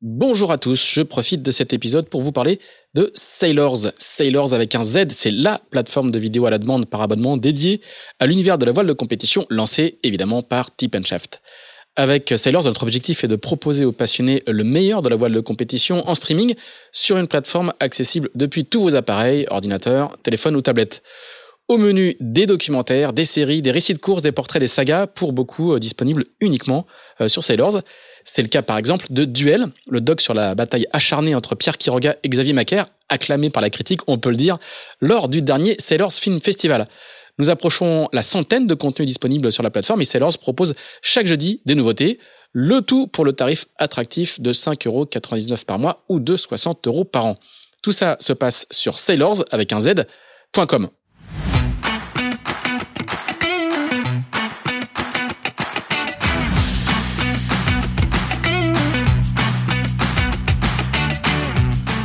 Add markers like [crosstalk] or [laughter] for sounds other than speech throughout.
Bonjour à tous, je profite de cet épisode pour vous parler de Sailors. Sailors avec un Z, c'est la plateforme de vidéo à la demande par abonnement dédiée à l'univers de la voile de compétition lancée évidemment par Tip Shaft. Avec Sailors, notre objectif est de proposer aux passionnés le meilleur de la voile de compétition en streaming sur une plateforme accessible depuis tous vos appareils, ordinateurs, téléphones ou tablettes. Au menu, des documentaires, des séries, des récits de courses, des portraits, des sagas, pour beaucoup euh, disponibles uniquement euh, sur Sailors. C'est le cas par exemple de Duel, le doc sur la bataille acharnée entre Pierre Quiroga et Xavier Macaire, acclamé par la critique, on peut le dire, lors du dernier Sailors Film Festival. Nous approchons la centaine de contenus disponibles sur la plateforme et Sailors propose chaque jeudi des nouveautés. Le tout pour le tarif attractif de 5,99€ par mois ou de 60 euros par an. Tout ça se passe sur sailors avec un z.com.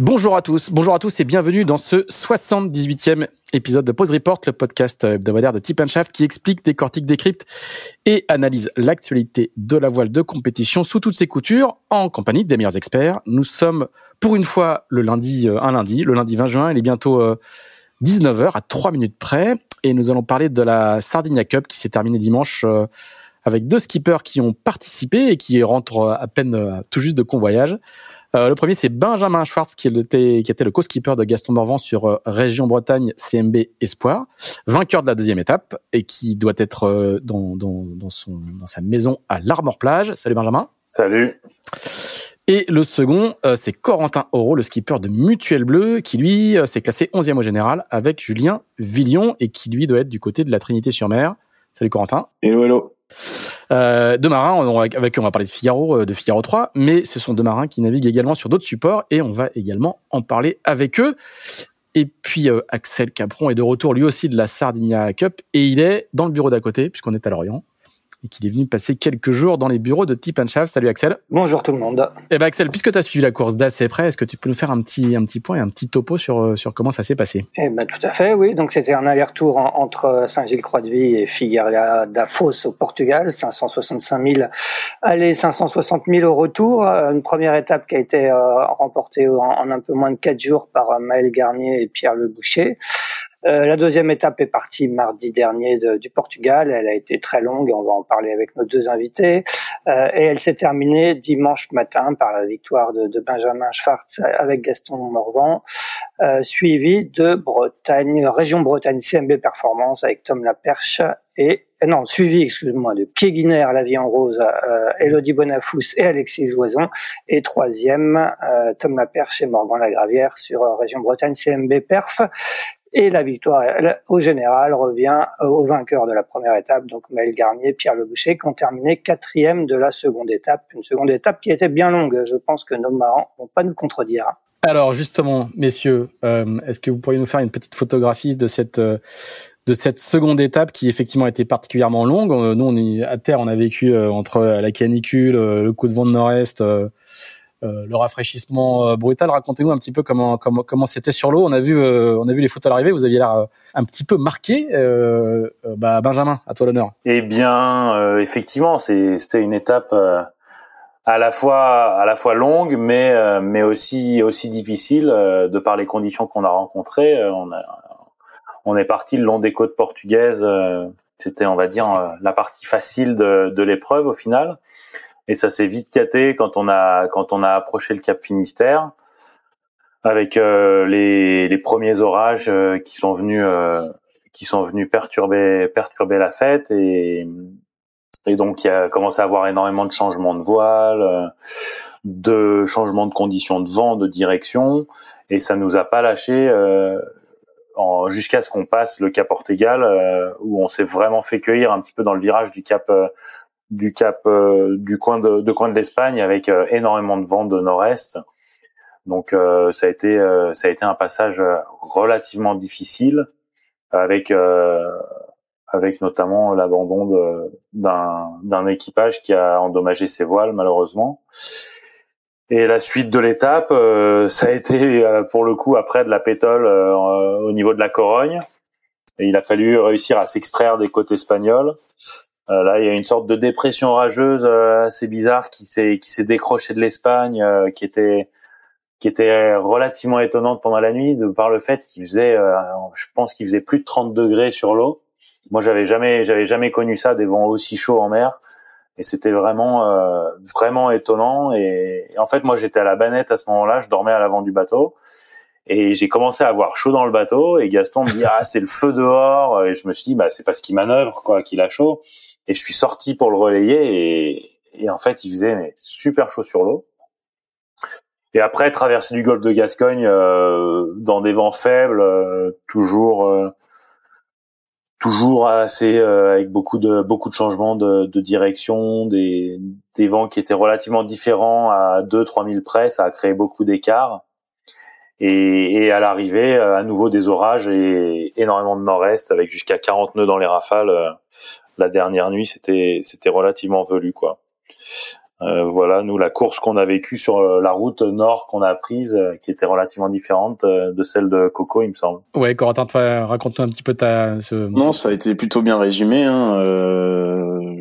Bonjour à tous, bonjour à tous et bienvenue dans ce 78e épisode de Pause Report, le podcast hebdomadaire de Tip Shaft qui explique, décortique, décrypte et analyse l'actualité de la voile de compétition sous toutes ses coutures en compagnie des meilleurs experts. Nous sommes pour une fois le lundi, euh, un lundi, le lundi 20 juin, il est bientôt 19h euh, à 3 minutes près et nous allons parler de la Sardinia Cup qui s'est terminée dimanche euh, avec deux skippers qui ont participé et qui rentrent à peine tout juste de convoyage. Euh, le premier, c'est Benjamin Schwartz, qui était, qui était le co-skipper de Gaston Morvan sur euh, Région Bretagne CMB Espoir, vainqueur de la deuxième étape et qui doit être euh, dans, dans, dans, son, dans sa maison à l'Armor Plage. Salut Benjamin. Salut. Et le second, c'est Corentin Auro, le skipper de Mutuel Bleu, qui lui s'est classé 11e au général avec Julien Villion et qui lui doit être du côté de la Trinité-sur-Mer. Salut Corentin. Hello, hello. Euh, deux marins, avec qui on va parler de Figaro, euh, de Figaro 3, mais ce sont deux marins qui naviguent également sur d'autres supports et on va également en parler avec eux. Et puis euh, Axel Capron est de retour lui aussi de la Sardinia Cup et il est dans le bureau d'à côté puisqu'on est à Lorient et qu'il est venu passer quelques jours dans les bureaux de Tip Shaft. Salut Axel. Bonjour tout le monde. Eh ben Axel, puisque tu as suivi la course d'assez près, est-ce que tu peux nous faire un petit, un petit point et un petit topo sur, euh, sur comment ça s'est passé? Eh ben tout à fait, oui. Donc c'était un aller-retour entre Saint-Gilles-Croix-de-Vie et Figueira da Foz au Portugal, 565 000 aller, 560 000 au retour. Euh, une première étape qui a été euh, remportée en, un peu moins de quatre jours par Maël Garnier et Pierre Le Boucher. Euh, la deuxième étape est partie mardi dernier du Portugal. Elle a été très longue, on va en parler avec nos deux invités. Euh, et elle s'est terminée dimanche matin par la victoire de, Benjamin Schwartz avec Gaston Morvan, euh, suivi de Bretagne, région Bretagne CMB Performance avec Tom Laperche et euh, non, suivi, excuse-moi, de Keguiner, La Vie en Rose, euh, Elodie Bonafous et Alexis Oison. Et troisième, euh, Tom Laperche et Morgan Lagravière sur Région Bretagne CMB Perf. Et la victoire au général revient au vainqueur de la première étape, donc Maël Garnier, Pierre Le Boucher, qui ont terminé quatrième de la seconde étape. Une seconde étape qui était bien longue. Je pense que nos marrants vont pas nous contredire. Alors justement, messieurs, euh, est-ce que vous pourriez nous faire une petite photographie de cette euh, de cette seconde étape qui effectivement a été particulièrement longue? Euh, Nous, on est à terre, on a vécu entre la canicule, le coup de vent de nord-est, le rafraîchissement euh, brutal. Racontez-nous un petit peu comment comment comment c'était sur l'eau. On a vu euh, on a vu les photos à l'arrivée. Vous aviez l'air un petit peu marqué. bah Benjamin, à toi l'honneur. Eh bien, effectivement, c'était une étape à la fois à la fois longue, mais mais aussi aussi difficile de par les conditions qu'on a rencontrées. On a on est parti le long des côtes portugaises. C'était, on va dire, la partie facile de, de l'épreuve au final et ça s'est vite caté quand on a quand on a approché le Cap Finistère avec euh, les, les premiers orages euh, qui sont venus euh, qui sont venus perturber perturber la fête. Et et donc il y a commencé à avoir énormément de changements de voile, de changements de conditions de vent, de direction. Et ça nous a pas lâché jusqu'à ce qu'on passe le Cap Ortegal où on s'est vraiment fait cueillir un petit peu dans le virage du Cap du cap du coin de, de coin de l'Espagne avec énormément de vent de nord-est. Donc ça a été ça a été un passage relativement difficile avec avec notamment l'abandon d'un d'un équipage qui a endommagé ses voiles malheureusement. Et la suite de l'étape, euh, ça a été euh, pour le coup après de la pétole euh, au niveau de la Corogne. Et il a fallu réussir à s'extraire des côtes espagnoles. Là, il y a une sorte de dépression rageuse assez bizarre qui s'est qui s'est décrochée de l'Espagne, qui était qui était relativement étonnante pendant la nuit de par le fait qu'il faisait, je pense qu'il faisait plus de 30 degrés sur l'eau. Moi, j'avais jamais j'avais jamais connu ça des vents aussi chauds en mer. Et c'était vraiment euh, vraiment étonnant. Et, en fait moi j'étais à la banette à ce moment-là je dormais à l'avant du bateau. Et j'ai commencé à avoir chaud dans le bateau. Et Gaston me dit ah c'est le feu dehors et je me suis dit bah c'est parce qu'il manœuvre quoi qu'il a chaud et je suis sorti pour le relayer et, et en fait il faisait super chaud sur l'eau et après traverser du golfe de Gascogne euh, dans des vents faibles euh, toujours toujours assez euh, avec beaucoup de beaucoup de changements de, de direction, des, des vents qui étaient relativement différents à 2-3 000 près, ça a créé beaucoup d'écarts. Et, et, à l'arrivée, euh, à nouveau des orages et énormément de nord-est avec jusqu'à 40 nœuds dans les rafales. Euh, la dernière nuit, c'était c'était relativement velu quoi. Euh, voilà, nous la course qu'on a vécue sur euh, la route nord qu'on a prise, euh, qui était relativement différente de celle de Coco, il me semble. Ouais, Corentin, raconte-nous un petit peu ta. Ce... Non, ça a été plutôt bien résumé. Hein.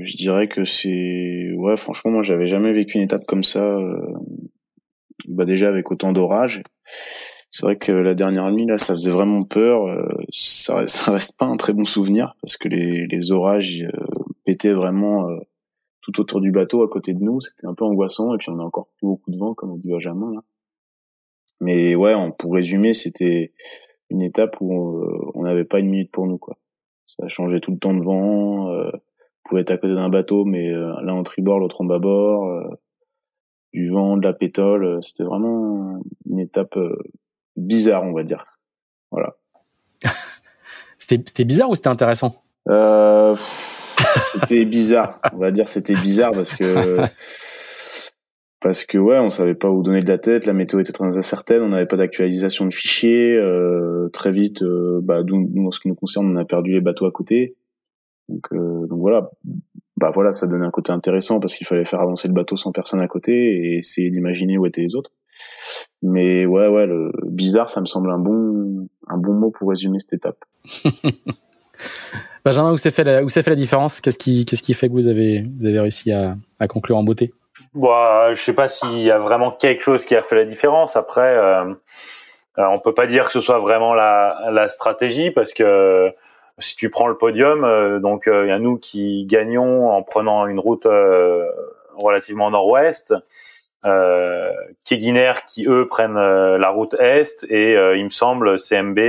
je dirais que c'est, ouais, franchement, moi, j'avais jamais vécu une étape comme ça. Bah déjà avec autant d'orages. C'est vrai que la dernière nuit là, ça faisait vraiment peur. ça, [laughs] ça reste pas un très bon souvenir parce que les, les orages pétaient vraiment tout autour du bateau à côté de nous. C'était un peu angoissant et puis on a encore plus beaucoup de vent comme on dit Benjamin là. Mais ouais, pour résumer, c'était une étape où euh, on n'avait pas une minute pour nous quoi. Ça changeait tout le temps de vent. Euh, on pouvait être à côté d'un bateau, mais euh, l'un en tribord, l'autre en bâbord. Euh, du vent, de la pétole. C'était vraiment une étape bizarre, on va dire. Voilà. [laughs] c'était bizarre ou c'était intéressant? Euh, c'était bizarre. On va dire c'était bizarre parce que [laughs] parce que ouais, on savait pas où donner de la tête. La météo était très incertaine. On n'avait pas d'actualisation de fichiers. Euh, très vite, euh, bah, nous, en ce qui nous concerne, on a perdu les bateaux à côté. Donc, euh, donc voilà. Bah voilà, ça donnait un côté intéressant parce qu'il fallait faire avancer le bateau sans personne à côté et essayer d'imaginer où étaient les autres. Mais ouais, ouais, le bizarre, ça me semble un bon, un bon mot pour résumer cette étape. [laughs] Benjamin, où s'est fait la, où fait la différence? Qu'est-ce qui, qu'est-ce qui fait que vous avez, vous avez réussi à, à conclure en beauté? Bon, euh, Je sais pas s'il y a vraiment quelque chose qui a fait la différence. Après, euh, euh, on peut pas dire que ce soit vraiment la, la stratégie parce que si tu prends le podium, euh, donc il y a nous qui gagnons en prenant une route relativement nord-ouest. Euh, Keguiner qui eux prennent la route est et il me semble CMB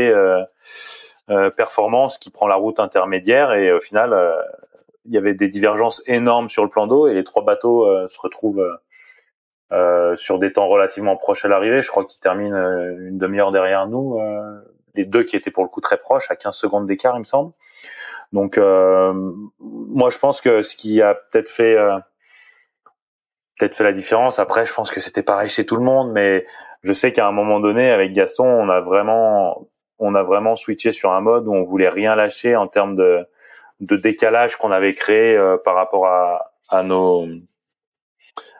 euh, performance qui prend la route intermédiaire et au final euh, il y avait des divergences énormes sur le plan d'eau et les trois bateaux euh, se retrouvent sur des temps relativement proches à l'arrivée. Je crois qu'ils terminent une demi-heure derrière nous. les deux qui étaient pour le coup très proches, à 15 secondes d'écart, il me semble. Donc, moi, je pense que ce qui a peut-être fait peut-être fait la différence. Après, je pense que c'était pareil chez tout le monde, mais je sais qu'à un moment donné, avec Gaston, on a vraiment on a vraiment switché sur un mode où on voulait rien lâcher en termes de, de décalage qu'on avait créé euh, par rapport à, à nos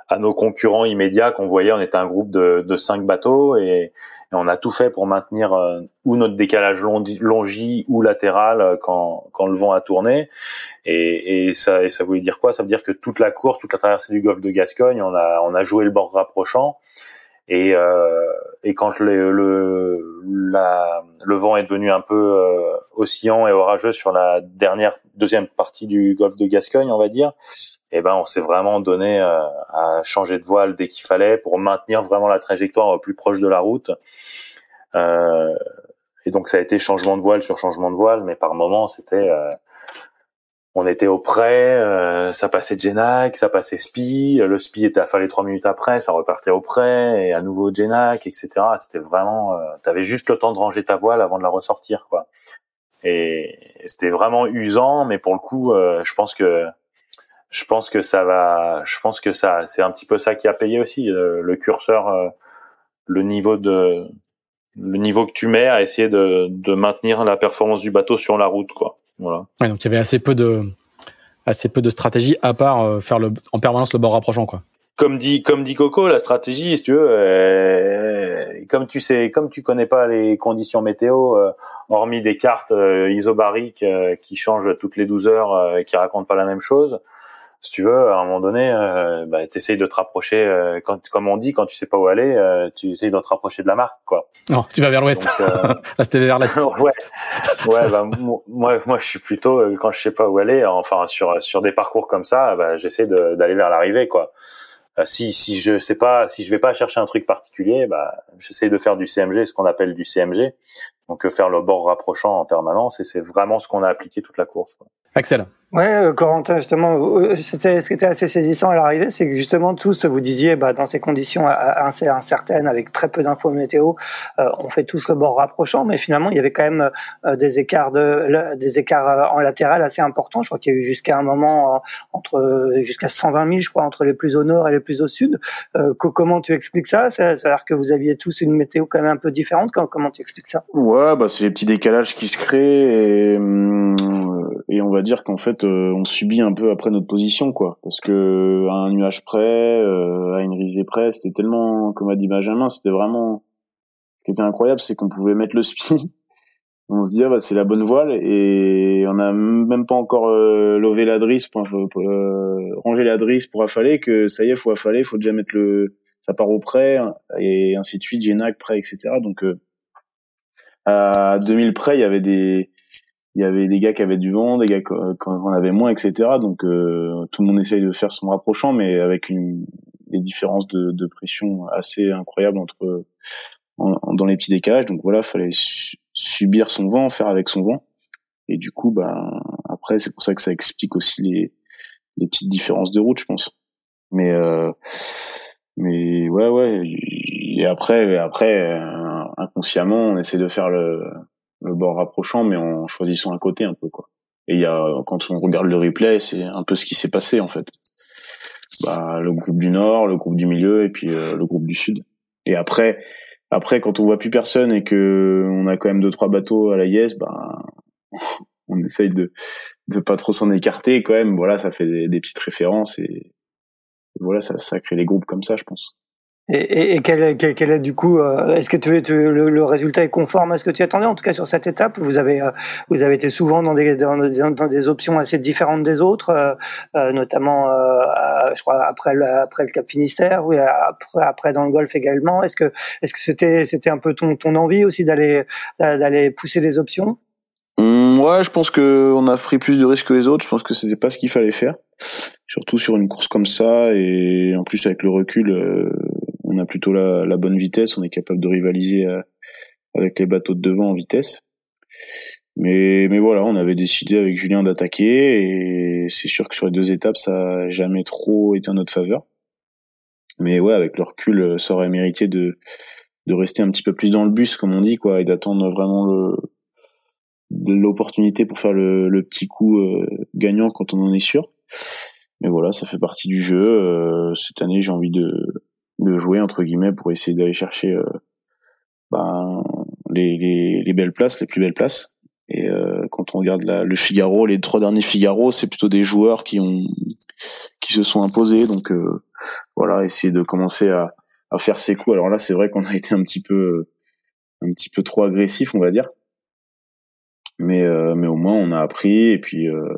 à nos concurrents immédiats qu'on voyait. On était un groupe de, de cinq bateaux et, on a tout fait pour maintenir euh, ou notre décalage longi, ou latéral euh, quand, quand le vent a tourné. Et, et, ça, et ça voulait dire quoi? Ça veut dire que toute la course, toute la traversée du golfe de Gascogne, on a, on a joué le bord rapprochant. Et, euh, et quand le, le, la, le vent est devenu un peu euh, oscillant et orageux sur la dernière deuxième partie du golfe de Gascogne, on va dire, eh ben on s'est vraiment donné euh, à changer de voile dès qu'il fallait pour maintenir vraiment la trajectoire plus proche de la route. Euh, et donc ça a été changement de voile sur changement de voile, mais par moment c'était euh, on était au près, euh, ça passait Genac, ça passait Spi, le Spi était affalé trois minutes après, ça repartait au près, et à nouveau Genac, etc. C'était vraiment, euh, t'avais juste le temps de ranger ta voile avant de la ressortir, quoi. Et c'était vraiment usant, mais pour le coup, euh, je pense que je pense que ça va, je pense que ça, c'est un petit peu ça qui a payé aussi euh, le curseur, euh, le niveau de, le niveau que tu mets à essayer de, de maintenir la performance du bateau sur la route, quoi. Voilà. Ouais, donc il y avait assez peu de, assez peu de stratégie à part euh, faire le, en permanence le bord rapprochant, quoi. Comme dit, comme dit Coco, la stratégie, si tu veux, euh, comme tu sais, comme tu connais pas les conditions météo, euh, hormis des cartes isobariques qui changent toutes les 12 heures, et qui racontent pas la même chose, si tu veux, à un moment donné, euh, bah, t'essayes de te rapprocher, euh, quand, comme on dit, quand tu sais pas où aller, euh, tu essayes de te rapprocher de la marque, quoi. Non, tu vas vers l'ouest. Euh... [laughs] c'était vers l'est. [laughs] ouais, ouais. Bah, moi, moi, je suis plutôt euh, quand je sais pas où aller, enfin sur sur des parcours comme ça, bah, j'essaie d'aller vers l'arrivée, quoi. Euh, si si je sais pas, si je vais pas chercher un truc particulier, bah, j'essaie de faire du CMG, ce qu'on appelle du CMG, donc faire le bord rapprochant en permanence, et c'est vraiment ce qu'on a appliqué toute la course. Axel. Ouais, euh, Corentin, justement, euh, c'était ce qui était assez saisissant à l'arrivée, c'est que justement tous vous disiez, bah, dans ces conditions assez incertaines, avec très peu d'infos météo, euh, on fait tous le bord rapprochant, mais finalement il y avait quand même des écarts de, des écarts en latéral assez importants. Je crois qu'il y a eu jusqu'à un moment entre jusqu'à 120 000, je crois, entre les plus au nord et les plus au sud. comment tu expliques ça? C'est-à-dire que vous aviez tous une météo quand même un peu différente. Comment tu expliques ça? Ouais, bah c'est les petits décalages qui se créent et, et on va dire qu'en fait euh, on subit un peu après notre position quoi. Parce que à un nuage près euh, à une risée près c'était tellement comme a dit Benjamin c'était vraiment ce qui était incroyable c'est qu'on pouvait mettre le spin. [laughs] On se dit ah, bah c'est la bonne voile et on n'a même pas encore euh, levé la drisse pour, euh, ranger la drisse pour affaler que ça y est faut affaler faut déjà mettre le ça part au près et ainsi de suite Génac près etc donc à 2000 près il y avait des il y avait des gars qui avaient du vent, des gars qui en avait moins, etc. Donc euh, tout le monde essaye de faire son rapprochant, mais avec une, des différences de, de pression assez incroyables entre dans les petits décalages. Donc voilà, fallait subir son vent, faire avec son vent. Et du coup, ben après, c'est pour ça que ça explique aussi les, les petites différences de route, je pense. Mais euh, mais ouais, ouais. Et après, après, euh, inconsciemment, on essaie de faire le le bord rapprochant, mais en choisissant un côté un peu quoi. Et il y a quand on regarde le replay, c'est un peu ce qui s'est passé en fait. Bah, le groupe du nord, le groupe du milieu et puis euh, le groupe du sud. Et après, après quand on voit plus personne et que on a quand même deux trois bateaux à la Yes, bah [laughs] on essaye de de pas trop s'en écarter quand même. Voilà, ça fait des, petites références et, et voilà, ça, ça crée des groupes comme ça, je pense. Et, et quel, quel, quel, est du coup, euh, est-ce que tu, tu le, le, résultat est conforme à ce que tu attendais En tout cas sur cette étape, vous avez euh, vous avez été souvent dans des dans, dans, des options assez différentes des autres, euh, euh notamment je crois après le, après le Cap Finistère, oui après après dans le Golfe également. Est-ce que est-ce que c'était c'était un peu ton ton envie aussi d'aller d'aller pousser des options? Mmh, Ouais, je pense que on a pris plus de risques que les autres. Je pense que c'était pas ce qu'il fallait faire, surtout sur une course comme ça et en plus avec le recul on a plutôt la, bonne vitesse, on est capable de rivaliser euh, avec les bateaux de devant en vitesse. Mais, voilà, on avait décidé avec Julien d'attaquer et c'est sûr que sur les deux étapes, ça n'a jamais trop été en notre faveur. Mais ouais, avec le recul, ça aurait mérité de, rester un petit peu plus dans le bus, comme on dit, quoi, et d'attendre vraiment l'opportunité pour faire le, petit coup euh, gagnant quand on en est sûr. Mais voilà, ça fait partie du jeu. Euh, cette année, j'ai envie de, de jouer entre guillemets pour essayer d'aller chercher euh, ben, les, les, les, belles places, les plus belles places. Et euh, quand on regarde la, le Figaro, les trois derniers Figaro, c'est plutôt des joueurs qui ont qui se sont imposés. Donc euh, voilà, essayer de commencer à, à faire ses coups. Alors là, c'est vrai qu'on a été un petit peu un petit peu trop agressif, on va dire. Mais euh, mais au moins on a appris et puis euh,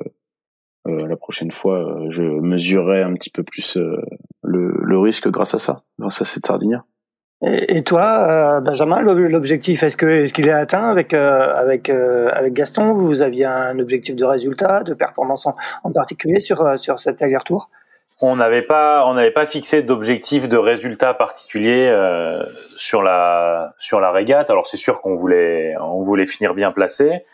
la prochaine fois, euh, je mesurerai un petit peu plus euh, le, le, risque grâce à ça, grâce à cette sardinière. Et, toi, Benjamin, l'objectif, est-ce que est-ce qu'il est atteint avec avec avec Gaston? Vous aviez un objectif de résultat, de performance en, en particulier sur sur cet aller-retour? On n'avait pas on n'avait pas fixé d'objectif de résultat particulier euh, sur la sur la régate. Alors c'est sûr qu'on voulait on voulait finir bien placé.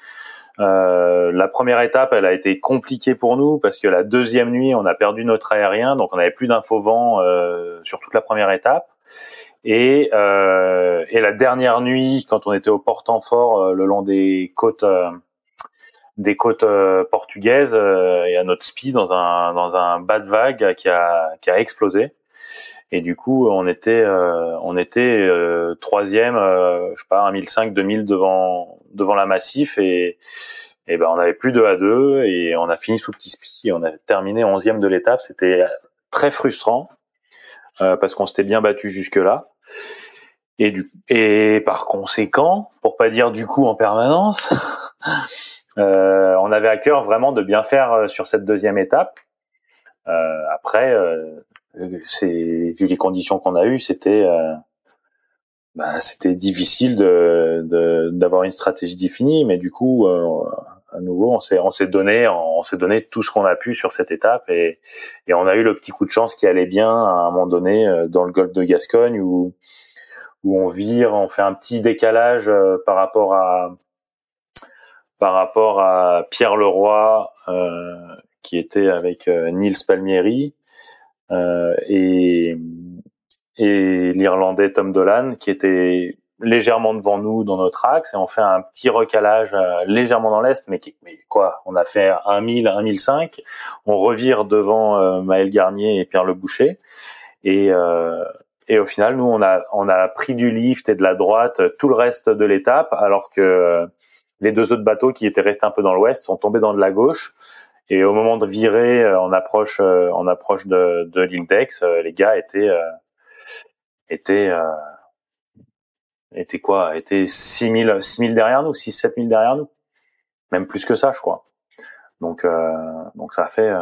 Euh, la première étape, elle a été compliquée pour nous parce que la deuxième nuit, on a perdu notre aérien, donc on n'avait plus d'info vent euh, sur toute la première étape. Et, euh, et la dernière nuit, quand on était au portant fort euh, le long des côtes des côtes euh, portugaises et à notre spi dans un dans un bas de vague qui a qui a explosé. Et du coup, on était on était troisième, je sais pas, 1005, 2000 devant devant la massif et et ben on avait plus 2 à 2 et on a fini sous petit spi. On a terminé onzième de l'étape. C'était très frustrant parce qu'on s'était bien battu jusque là. Et, du, et par conséquent, pour pas dire du coup en permanence, [laughs] euh, on avait à cœur vraiment de bien faire euh, sur cette deuxième étape. Euh, après, euh, c'est vu les conditions qu'on a eues, c'était euh, bah, c'était difficile de d'avoir une stratégie définie, mais du coup, euh, à nouveau, on s'est on s'est donné on s'est donné tout ce qu'on a pu sur cette étape et et on a eu le petit coup de chance qui allait bien à un moment donné dans le golfe de Gascogne où où on vire, on fait un petit décalage euh, par rapport à par rapport à Pierre Leroy euh, qui était avec euh, Nils Palmieri euh, et et l'Irlandais Tom Dolan qui était légèrement devant nous dans notre axe et on fait un petit recalage légèrement dans l'est mais, mais quoi on a fait 1000 1005 on revire devant Maël Garnier et Pierre Le Boucher et euh, et au final, nous, on a, on a pris du lift et de la droite tout le reste de l'étape, alors que les deux autres bateaux qui étaient restés un peu dans l'ouest sont tombés dans de la gauche. Et au moment de virer, euh, on approche, euh, on approche de, de l'île d'Aix, euh, les gars étaient, étaient, étaient quoi? Étaient 6000, 6000 derrière nous, 6 7000 derrière nous. Même plus que ça, je crois. Donc, donc ça a fait,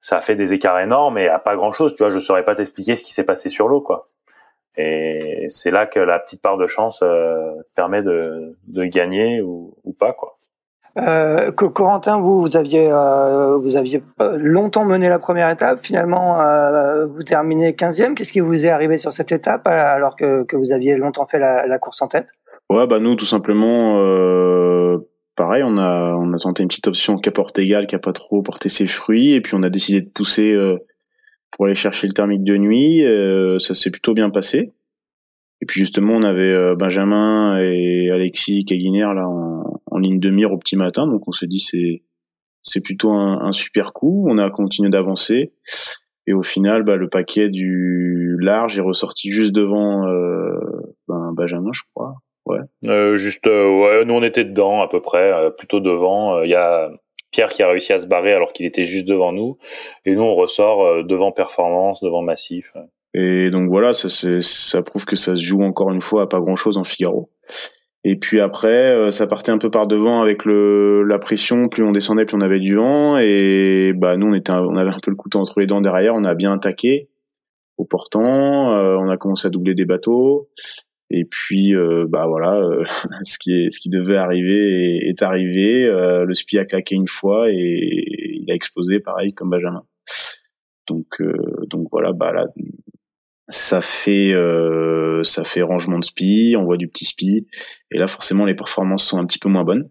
ça a fait des écarts énormes et à pas grand chose. Tu vois, je saurais pas t'expliquer ce qui s'est passé sur l'eau, quoi. Et c'est là que la petite part de chance euh, permet de, de gagner ou, ou pas, quoi. Euh, Corentin, vous, vous aviez, euh, vous aviez longtemps mené la première étape. Finalement, euh, vous terminez 15e. Qu'est-ce qui vous est arrivé sur cette étape alors que, que vous aviez longtemps fait la, la course en tête? Ouais, bah nous, tout simplement, euh, pareil, on a on a tenté une petite option porte égal, qui a pas trop porté ses fruits, et puis on a décidé de pousser euh, pour aller chercher le thermique de nuit. Euh, ça s'est plutôt bien passé. Et puis justement, on avait euh, Benjamin et Alexis Caguiner là en, ligne de mire au petit matin, donc on s'est dit c'est c'est plutôt un, super coup. On a continué d'avancer. Et au final, bah, le paquet du large est ressorti juste devant ben, Benjamin, je crois. Ouais. Euh, juste, euh, ouais, nous on était dedans à peu près, euh, plutôt devant. Il y a Pierre qui a réussi à se barrer alors qu'il était juste devant nous, et nous on ressort devant Performance, devant Massif. Et donc voilà, ça, ça prouve que ça se joue encore une fois à pas grand chose en Figaro. Et puis après, ça partait un peu par devant avec le la pression. Plus on descendait, plus on avait du vent. Et bah nous, on était, on avait un peu le couteau entre les dents derrière. On a bien attaqué au portant. on a commencé à doubler des bateaux. Et puis, euh, bah voilà, euh, [laughs] ce qui est, ce qui devait arriver est, arrivé. Euh, le spi a claqué une fois et il a explosé, pareil comme Benjamin. Donc, donc voilà, bah là, ça fait, ça fait rangement de spi, on voit du petit spi, et là forcément les performances sont un petit peu moins bonnes.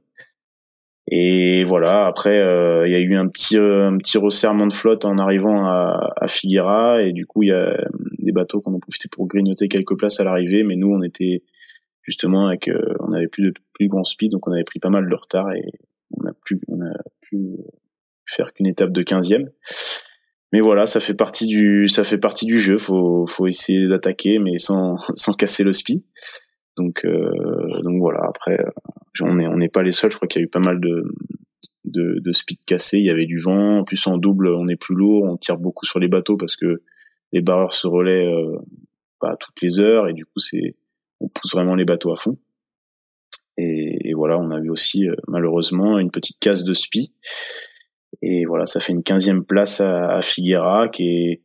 Et voilà, après, euh, il y a eu un petit, euh, un petit resserrement de flotte en arrivant à, à Figuera, et du coup, il y a des bateaux qu'on a profité pour grignoter quelques places à l'arrivée, mais nous, on était justement avec, euh, on avait plus de plus grand speed, donc on avait pris pas mal de retard et on a plus, on a pu faire qu'une étape de 15e. Mais voilà, ça fait partie du, ça fait partie du jeu. Faut, faut essayer d'attaquer, mais sans, [laughs] sans casser le speed. Donc, donc voilà. Après, on n'est on n'est pas les seuls. Je crois qu'il y a eu pas mal de, de, de speed cassés. Il y avait du vent. En plus, en double, on est plus lourd. On tire beaucoup sur les bateaux parce que les barreurs se relaient euh, bah, toutes les heures et du coup, c'est on pousse vraiment les bateaux à fond. Et, voilà, on a eu aussi euh, malheureusement une petite casse de spi. Et voilà, ça fait une quinzième place à, à Figuera qui est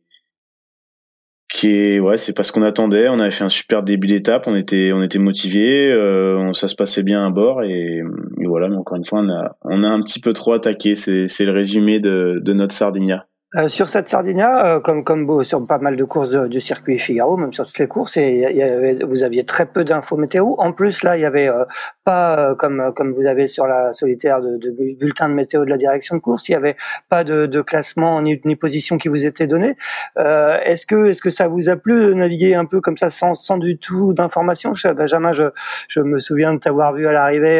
qui est ouais c'est pas ce qu'on attendait. On avait fait un super début d'étape. On était on était motivé euh, ça se passait bien à bord et, voilà mais encore une fois on a on a un petit peu trop attaqué. C'est c'est le résumé de de notre Sardinia Euh, sur cette Sardinia, euh, comme comme sur pas mal de courses du circuit Figaro, même sur toutes les courses, et y avait, vous aviez très peu d'infos météo. En plus, là, il y avait euh, pas comme comme vous avez sur la solitaire de, de, bulletin de météo de la direction de course, il y avait pas de, de classement ni, ni position qui vous était donné. est-ce que est-ce que ça vous a plu de naviguer un peu comme ça sans sans du tout d'informations? Benjamin, je je me souviens de t'avoir vu à l'arrivée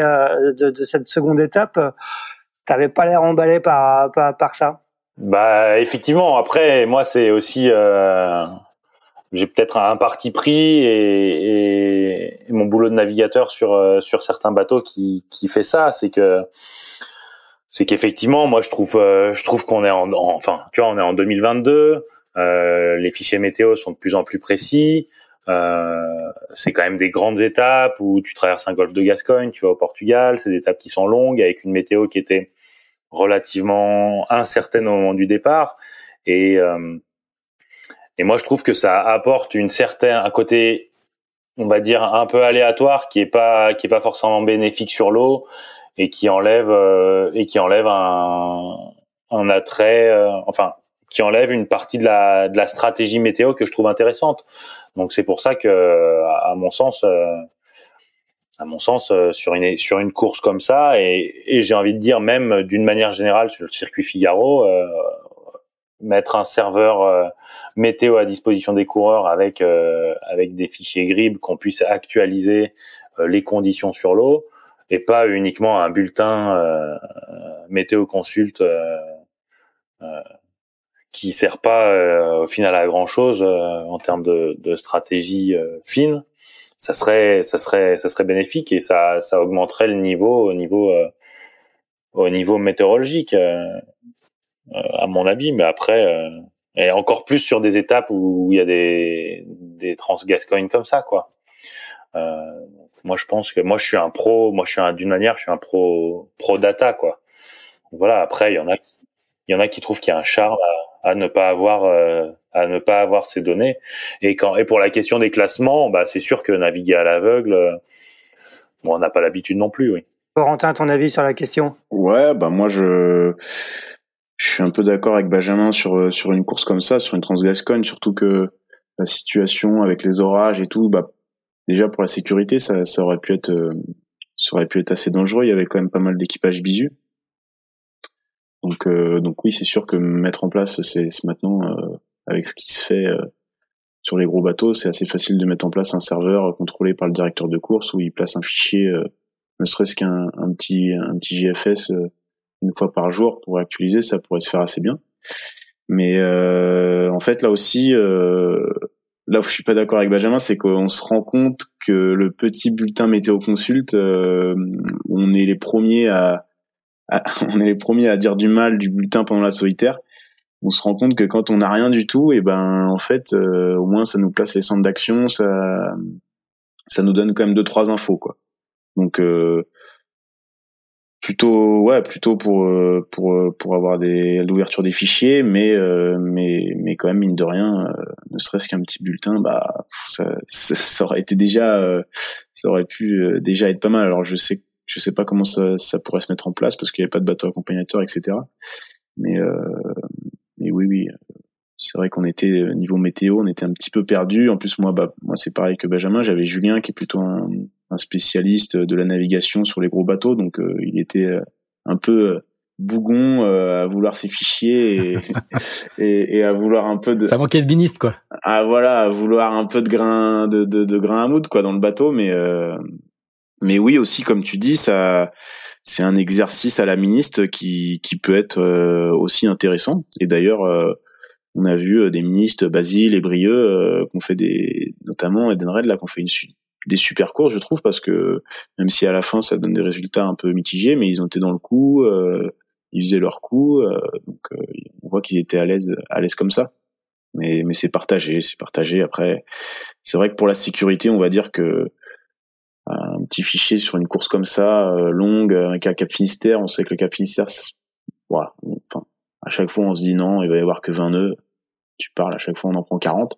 de, de cette seconde étape. T'avais pas l'air emballé par, par par ça? Bah effectivement. Après, moi c'est aussi euh, j'ai peut-être un, parti pris et, et, mon boulot de navigateur sur euh, sur certains bateaux qui qui fait ça, c'est que c'est qu'effectivement moi je trouve euh, je trouve qu'on est en, enfin tu vois on est en 2022 euh, les fichiers météo sont de plus en plus précis euh, c'est quand même des grandes étapes où tu traverses un golfe de Gascogne tu vas au Portugal c'est des étapes qui sont longues avec une météo qui était relativement incertaine au moment du départ. Et, euh, et moi, je trouve que ça apporte une certaine, un côté, on va dire, un peu aléatoire qui est pas, qui est pas forcément bénéfique sur l'eau et qui enlève, euh, et qui enlève un, un attrait, euh, enfin, qui enlève une partie de la, de la stratégie météo que je trouve intéressante. Donc c'est pour ça que, à mon sens, à mon sens, euh, sur une sur une course comme ça, et, j'ai envie de dire même d'une manière générale sur le circuit Figaro, euh, mettre un serveur euh, météo à disposition des coureurs avec avec des fichiers GRIB qu'on puisse actualiser les conditions sur l'eau et pas uniquement un bulletin météo consulte qui sert pas au final à grand chose en termes de stratégie fine ça serait ça serait ça serait bénéfique et ça ça augmenterait le niveau au niveau euh, au niveau météorologique euh, euh, à mon avis. Mais après et encore plus sur des étapes où il y a des des transgascoignes comme ça quoi. Moi je pense que moi je suis un pro moi je suis d'une manière je suis un pro pro data quoi. Voilà après il y en a il y en a qui trouvent qu'il y a un charme à, à ne pas avoir à ne pas avoir ces données. Et quand et pour la question des classements, bah c'est sûr que naviguer à l'aveugle, euh, bon, on n'a pas l'habitude non plus, oui. Corentin, ton avis sur la question? Ouais, bah moi je je suis un peu d'accord avec Benjamin sur sur une course comme ça, sur une Transgascogne, surtout que la situation avec les orages et tout, bah déjà pour la sécurité, ça, ça aurait pu être euh, ça aurait pu être assez dangereux. Il y avait quand même pas mal d'équipages bisu. Donc euh, donc oui, c'est sûr que mettre en place c'est maintenant avec ce qui se fait euh, sur les gros bateaux, c'est assez facile de mettre en place un serveur contrôlé par le directeur de course où il place un fichier, euh, ne serait-ce qu'un un petit un petit GFS euh, une fois par jour pour actualiser, ça pourrait se faire assez bien. Mais en fait, là aussi, là où je suis pas d'accord avec Benjamin, c'est qu'on se rend compte que le petit bulletin météo consulte, on est les premiers à, à, [laughs] on est les premiers à dire du mal du bulletin pendant la solitaire on se rend compte que quand on n'a rien du tout, et ben en fait, euh, au moins ça nous place les centres d'action, ça, ça nous donne quand même deux trois infos quoi. Donc euh, plutôt ouais, plutôt pour euh, pour pour avoir des l'ouverture des fichiers, mais mais mais quand même mine de rien, ne serait-ce qu'un petit bulletin, bah ça, ça, aurait été déjà ça aurait pu déjà être pas mal. Alors je sais je sais pas comment ça ça pourrait se mettre en place parce qu'il n'y avait pas de bateau accompagnateur, etc. Mais mais oui, oui, c'est vrai qu'on était euh, niveau météo, on était un petit peu perdu. En plus, moi, bah, moi, c'est pareil que Benjamin. J'avais Julien qui est plutôt un, un, spécialiste de la navigation sur les gros bateaux, donc euh, il était euh, un peu bougon à vouloir ses fichiers et, [laughs] et, et, à vouloir un peu de. Ça manquait de biniste, quoi. Ah voilà, à vouloir un peu de grain de, de, de grain à moudre quoi dans le bateau, mais mais oui aussi comme tu dis ça c'est un exercice à la ministre qui, qui peut être euh, aussi intéressant. Et d'ailleurs, euh, on a vu euh, des ministres, Basile et Brieux, qu'on fait des, notamment Edenred, là, qu'on fait une, des super courses, je trouve, parce que même si à la fin ça donne des résultats un peu mitigés, mais ils ont été dans le coup, ils faisaient leur coup, donc on voit qu'ils étaient à l'aise, à l'aise comme ça. Mais, mais c'est partagé, c'est partagé. Après, c'est vrai que pour la sécurité, on va dire que un petit fichier sur une course comme ça, euh, longue, avec un Cap Finistère, on sait que le Cap Finistère, voilà, enfin, à chaque fois on se dit non, il va y avoir que 20 nœuds. Tu parles, à chaque fois on en prend 40.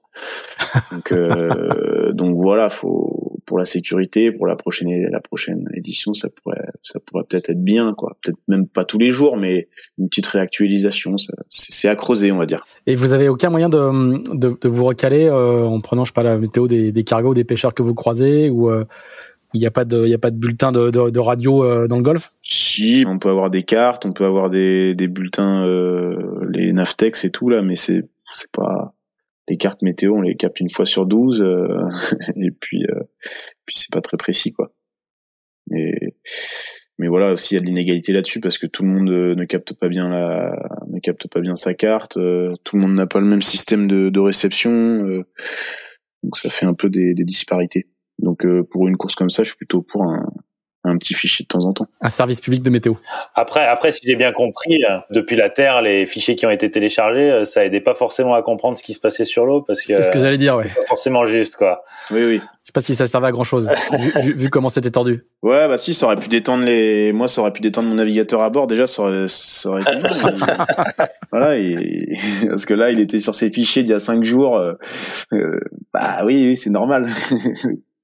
[laughs] donc, euh, donc voilà, faut pour la sécurité, pour la prochaine la prochaine édition, ça pourrait ça pourrait peut-être être bien quoi. Peut-être même pas tous les jours, mais une petite réactualisation, c'est à creuser on va dire. Et vous avez aucun moyen de de, de vous recaler euh, en prenant je sais pas la météo des, des cargos, des pêcheurs que vous croisez ou euh, il n'y a pas de il y a pas de bulletin de, de, de radio euh, dans le golfe Si, on peut avoir des cartes, on peut avoir des des bulletins les Navtex et tout là, mais c'est c'est pas les cartes météo, on les capte une fois sur 12, euh, [laughs] et puis, euh, puis c'est pas très précis, quoi. Et, mais voilà, aussi il y a de l'inégalité là-dessus parce que tout le monde euh, ne capte pas bien la, ne capte pas bien sa carte, tout le monde n'a pas le même système de, de réception, donc ça fait un peu des, des disparités. Donc pour une course comme ça, je suis plutôt pour un, un petit fichier de temps en temps. Un service public de météo. Après, après, si j'ai bien compris, euh, depuis la Terre, les fichiers qui ont été téléchargés, euh, ça aidait pas forcément à comprendre ce qui se passait sur l'eau parce que. C'est ce que j'allais dire, ouais. Pas forcément juste, quoi. Oui, oui. Je sais pas si ça servait à grand chose, [laughs] vu, comment c'était tordu. Ouais, bah si, ça aurait pu détendre les, moi, ça aurait pu détendre mon navigateur à bord. Déjà, ça aurait, ça aurait été [laughs] voilà, et... parce que là, il était sur ses fichiers d'il y a cinq jours. Euh... bah oui, oui, c'est normal.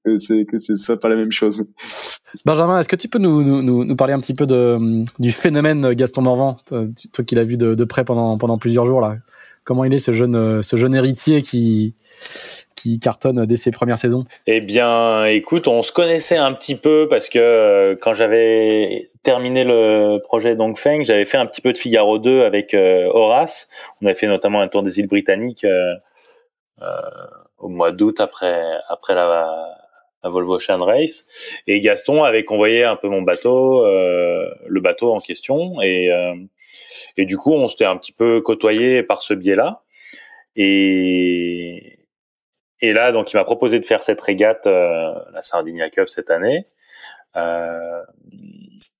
Que c'est que ce soit pas la même chose. Benjamin, est-ce que tu peux nous, nous, nous parler un petit peu de, du phénomène Gaston Morvan, toi qui l'as vu de, de près pendant, pendant plusieurs jours là? Comment il est ce jeune, ce jeune héritier qui, qui cartonne dès ses premières saisons? Eh bien, écoute, on se connaissait un petit peu parce que euh, quand j'avais terminé le projet Dongfeng, j'avais fait un petit peu de Figaro 2 avec euh, Horace. On avait fait notamment un tour des îles britanniques euh, euh au mois d'août après après la la Volvo Ocean Race. Et Gaston avait convoyé un peu mon bateau, euh, le bateau en question. Et, euh, et du coup, on s'était un petit peu côtoyé par ce biais-là. Et, et là, donc, il m'a proposé de faire cette régate, euh, la Sardinia Cup cette année. Euh,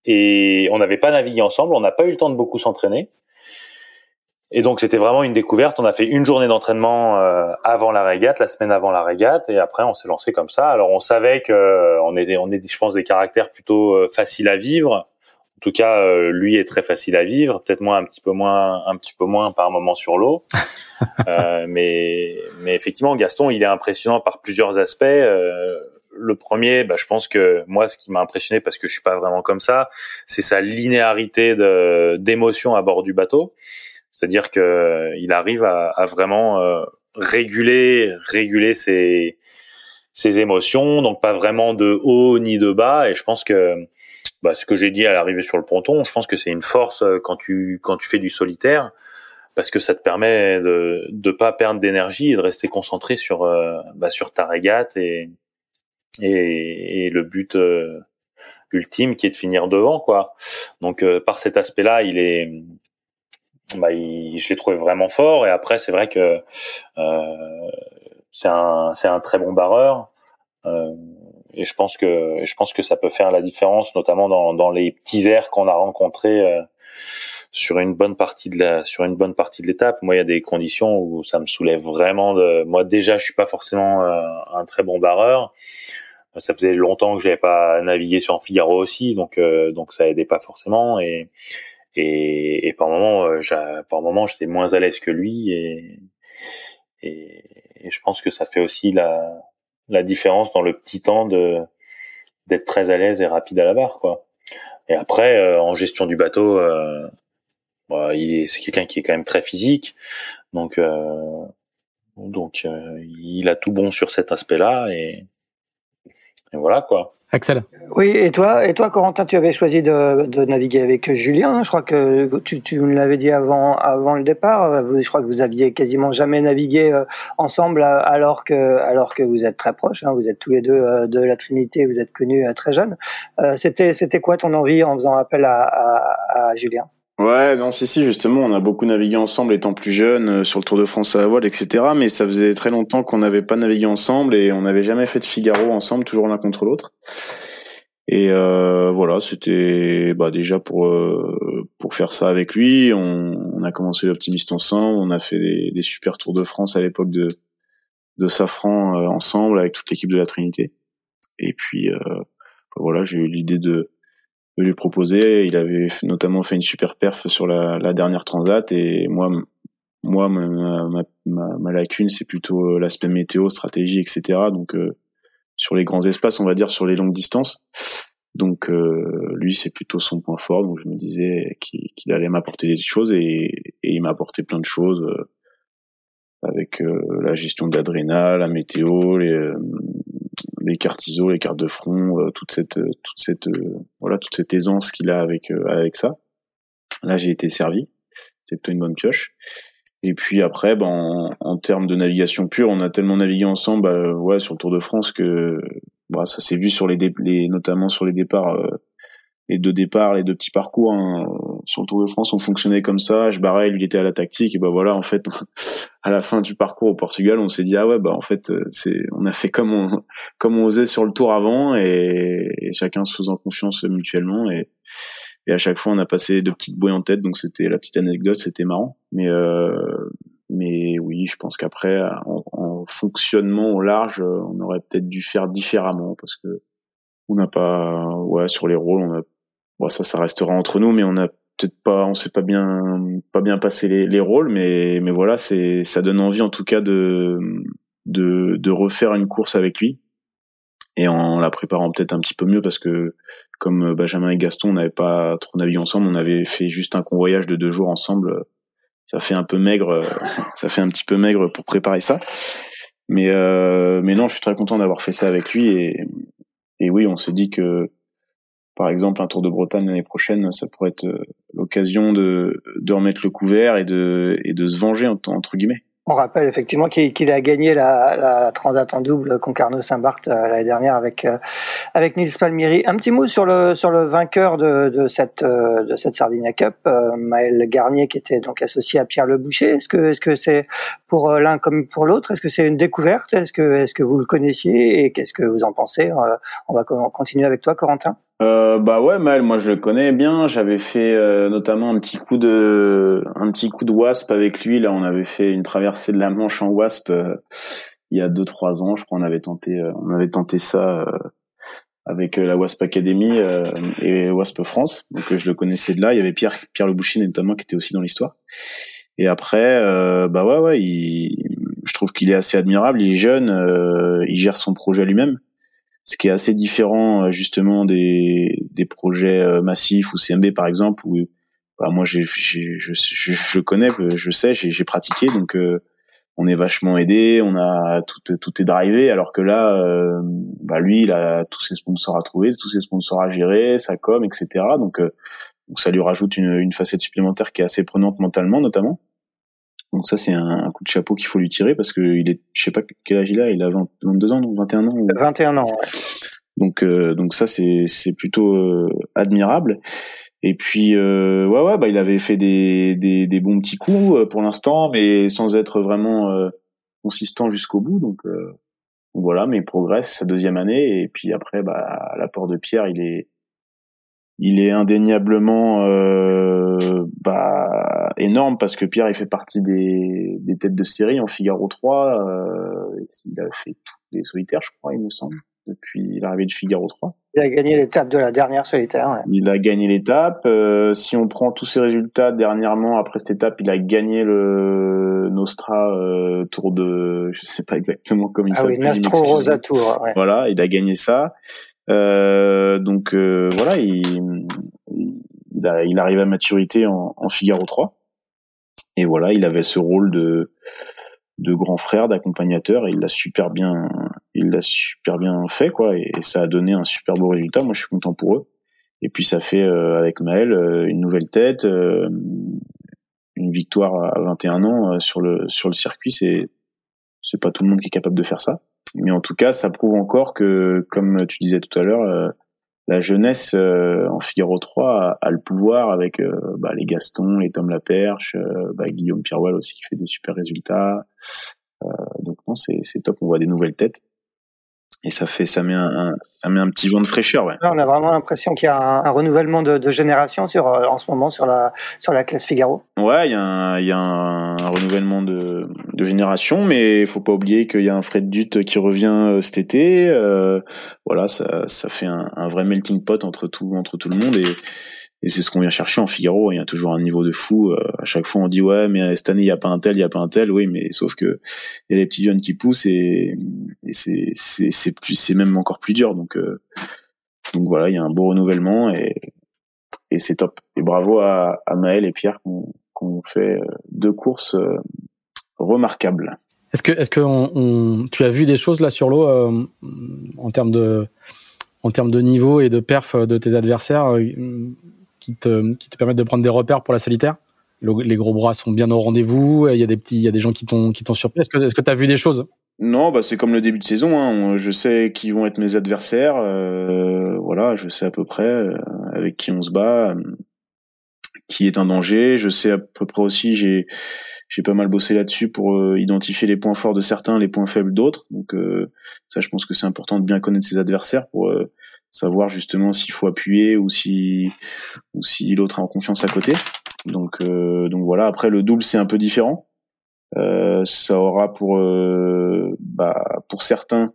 et on n'avait pas navigué ensemble, on n'a pas eu le temps de beaucoup s'entraîner. Et donc c'était vraiment une découverte. On a fait une journée d'entraînement euh, avant la régate, la semaine avant la régate, et après on s'est lancé comme ça. Alors on savait que euh, on est, on est, je pense, des caractères plutôt euh, faciles à vivre. En tout cas, lui est très facile à vivre. Peut-être moi un petit peu moins, un petit peu moins par moment sur l'eau. [laughs] mais, mais effectivement, Gaston, il est impressionnant par plusieurs aspects. le premier, bah, je pense que moi, ce qui m'a impressionné, parce que je suis pas vraiment comme ça, c'est sa linéarité d'émotions à bord du bateau. C'est-à-dire que il arrive à, à vraiment euh, réguler, réguler ses, ses émotions, donc pas vraiment de haut ni de bas. Et je pense que bah, ce que j'ai dit à l'arrivée sur le ponton, je pense que c'est une force euh, quand tu quand tu fais du solitaire, parce que ça te permet de de pas perdre d'énergie et de rester concentré sur euh, bah, sur ta régate et et, et le but ultime qui est de finir devant quoi. Donc par cet aspect-là, il est bah, je l'ai trouvé vraiment fort. Et après, c'est vrai que euh, c'est un, un très bon barreur. Euh, et je pense que, je pense que ça peut faire la différence, notamment dans, dans les petits airs qu'on a rencontrés euh, sur une bonne partie de la, sur une bonne partie de l'étape. Moi, il y a des conditions où ça me soulève vraiment. De, moi, déjà, je suis pas forcément euh, un très bon barreur. Ça faisait longtemps que j'avais pas navigué sur Figaro aussi, donc euh, donc ça aidait pas forcément. Et et, et par moment, euh, par moment, j'étais moins à l'aise que lui, et, et, je pense que ça fait aussi la, la différence dans le petit temps de d'être très à l'aise et rapide à la barre, quoi. Et après, euh, en gestion du bateau, euh, bah, il c'est quelqu'un qui est quand même très physique, donc euh, donc il a tout bon sur cet aspect-là, et, et voilà quoi. Oui, et toi, et toi, Corentin, tu avais choisi de, de naviguer avec Julien. Je crois que tu, tu l'avais dit avant, avant le départ. Je crois que vous aviez quasiment jamais navigué euh, ensemble, euh, alors que, alors que vous êtes très proches. Hein. Vous êtes tous les deux euh, de la Trinité. Vous êtes connus très jeunes. C'était, c'était quoi ton envie en faisant appel à, à, à Julien? Ouais, non, si, si, justement, on a beaucoup navigué ensemble étant plus jeunes sur le Tour de France à la voile, etc. Mais ça faisait très longtemps qu'on n'avait pas navigué ensemble et on n'avait jamais fait de Figaro ensemble, toujours l'un contre l'autre. Et euh, voilà, c'était bah, déjà pour euh, faire ça avec lui. On, a commencé l'optimiste ensemble. On a fait des, des, super tours de France à l'époque de de Safran euh, ensemble avec toute l'équipe de la Trinité. Et puis euh, voilà, j'ai eu l'idée de de lui proposer. Il avait notamment fait une super perf sur la, la dernière transat et moi moi ma, ma, ma, lacune c'est plutôt l'aspect météo, stratégie, etc. Donc sur les grands espaces, on va dire sur les longues distances. Donc lui, c'est plutôt son point fort. Donc je me disais qu'il allait m'apporter des choses et, et il m'a apporté plein de choses avec la gestion de l'adrénal, la météo, les, les cartes ISO, les cartes de front, euh, toute cette toute cette euh, voilà toute cette aisance qu'il a avec euh, avec ça. Là, j'ai été servi. C'est plutôt une bonne pioche. Et puis après, ben, en, termes de navigation pure, on a tellement navigué ensemble, bah, ouais, sur le Tour de France que bah, ça s'est vu sur les, les, notamment sur les départs les deux départs, les deux petits parcours hein. Sur le Tour de France, on fonctionnait comme ça. Je barrais, lui il était à la tactique et bah voilà, en fait, [laughs] à la fin du parcours au Portugal, on s'est dit ah ouais bah en fait euh, c'est on a fait comme on [laughs] comme on osait sur le Tour avant et, chacun se faisant confiance mutuellement et et à chaque fois on a passé de petites bouées en tête donc c'était la petite anecdote, c'était marrant. Mais euh, mais oui, je pense qu'après en, en fonctionnement au large, on aurait peut-être dû faire différemment parce que on n'a pas ouais sur les rôles on a bon, ça ça restera entre nous mais on a peut-être pas on s'est pas bien pas bien passé les, les rôles mais mais voilà c'est ça donne envie en tout cas de de refaire une course avec lui. Et en la préparant peut-être un petit peu mieux parce que comme Benjamin et Gaston on n'avait pas trop navigué ensemble on avait fait juste un convoyage de deux jours ensemble. Ça fait un peu maigre [laughs] ça fait un petit peu maigre pour préparer ça. Mais euh, mais non je suis très content d'avoir fait ça avec lui et et oui, on se dit que, par exemple, un Tour de Bretagne l'année prochaine, ça pourrait être euh, l'occasion de, de remettre le couvert et de, et de se venger, entre guillemets. On rappelle effectivement qu'il a gagné la, la, Transat en double Concarneau Saint-Barth euh, l'année dernière avec euh, avec Nils Palmieri. Un petit mot sur le sur le vainqueur de, de cette de cette Sardinia Cup, Maël Garnier, qui était donc associé à Pierre Le Boucher. Est-ce que est-ce que c'est pour l'un comme pour l'autre? Est-ce que c'est une découverte? Est-ce que est-ce que vous le connaissiez? Et qu'est-ce que vous en pensez? On va continuer avec toi, Corentin euh, bah ouais, Mal, moi je le connais bien. J'avais fait euh, notamment un petit coup de un petit coup de wasp avec lui. Là, on avait fait une traversée de la Manche en wasp euh, il y a deux trois ans. Je crois on avait tenté euh, on avait tenté ça avec la Wasp Academy et Wasp France. Donc je le connaissais de là. Il y avait Pierre Pierre Le Boucher notamment qui était aussi dans l'histoire. Et après, bah ouais ouais, je trouve qu'il est assez admirable. Il est jeune, il gère son projet lui-même ce qui est assez différent euh, justement des, des projets euh, massifs ou CMB par exemple où bah, moi j'ai, je, je, je, connais euh, je sais j'ai, pratiqué donc on est vachement aidé on a tout tout est drivé alors que là bah lui il a tous ses sponsors à trouver tous ses sponsors à gérer sa com etc donc donc ça lui rajoute une, une facette supplémentaire qui est assez prenante mentalement notamment donc ça, c'est un, coup de chapeau qu'il faut lui tirer parce que il est, je sais pas quel âge il a, il a 22 ans, 21 ans. 21 ans. Ouais. Donc euh, donc ça c'est c'est plutôt euh, admirable. Et puis euh, ouais ouais bah il avait fait des des, des bons petits coups euh, pour l'instant, mais sans être vraiment consistant jusqu'au bout. Donc, donc, voilà, mais il progresse sa deuxième année et puis après bah l'apport de Pierre il est il est indéniablement euh, bah, énorme parce que Pierre il fait partie des, des têtes de série en Figaro 3 euh, il a fait tous les solitaires je crois il me semble depuis l'arrivée de Figaro 3 il a gagné l'étape de la dernière solitaire ouais. il a gagné l'étape euh, si on prend tous ses résultats dernièrement après cette étape il a gagné le Nostra euh, Tour de je sais pas exactement comment il ah s'appelle oui, Nostro Rosa Tour ouais. voilà il a gagné ça donc euh, voilà, il, il, il arrive à maturité en, en, Figaro 3. Et voilà, il avait ce rôle de, de grand frère, d'accompagnateur, et il l'a super bien, il l'a super bien fait, quoi, et, ça a donné un super beau résultat. Moi, je suis content pour eux. Et puis ça fait euh, avec Maël une nouvelle tête, une victoire à 21 ans sur le sur le circuit. C'est c'est pas tout le monde qui est capable de faire ça mais en tout cas, ça prouve encore que, comme tu disais tout à l'heure, euh, la jeunesse euh, en Figaro 3 a, le pouvoir avec euh, bah, les Gaston, les Tom Laperche, bah, Guillaume Pierwell aussi qui fait des super résultats. donc non, c'est top, on voit des nouvelles têtes et ça fait ça met un, ça met un petit vent de fraîcheur ouais. on a vraiment l'impression qu'il y a un, renouvellement de, de, génération sur euh, en ce moment sur la sur la classe Figaro ouais il y a un, il y a un, renouvellement de, de génération mais il faut pas oublier qu'il y a un Fred Dutte qui revient euh, cet été euh, voilà ça ça fait un, un, vrai melting pot entre tout entre tout le monde et et c'est ce qu'on vient chercher en Figaro. Il y a toujours un niveau de fou. Euh, à chaque fois, on dit ouais, mais cette année il y a pas un tel, il y a pas un tel. Oui, mais sauf que il y a les petits jeunes qui poussent et, c'est c'est c'est même encore plus dur. Donc euh, donc voilà, il y a un beau renouvellement et et c'est top. Et bravo à, Maël et Pierre qu'on qu'on fait euh, deux courses remarquables. Est-ce que est-ce que tu as vu des choses là sur l'eau en termes de en termes de niveau et de perf de tes adversaires qui te, permettent de prendre des repères pour la solitaire Les gros bras sont bien au rendez-vous. Il y a des petits, il y a des gens qui t'ont surpris. Est-ce que que t'as vu des choses? Non, bah c'est comme le début de saison. Hein. Je sais qui vont être mes adversaires. Euh, voilà, je sais à peu près euh, avec qui on se bat, euh, qui est un danger. Je sais à peu près aussi. J'ai j'ai pas mal bossé là-dessus pour euh, identifier les points forts de certains, les points faibles d'autres. Donc ça, je pense que c'est important de bien connaître ses adversaires pour savoir justement s'il faut appuyer ou si ou si l'autre est en confiance à côté. Donc euh, donc voilà. Après le double c'est un peu différent. Euh, ça aura pour euh, bah, pour certains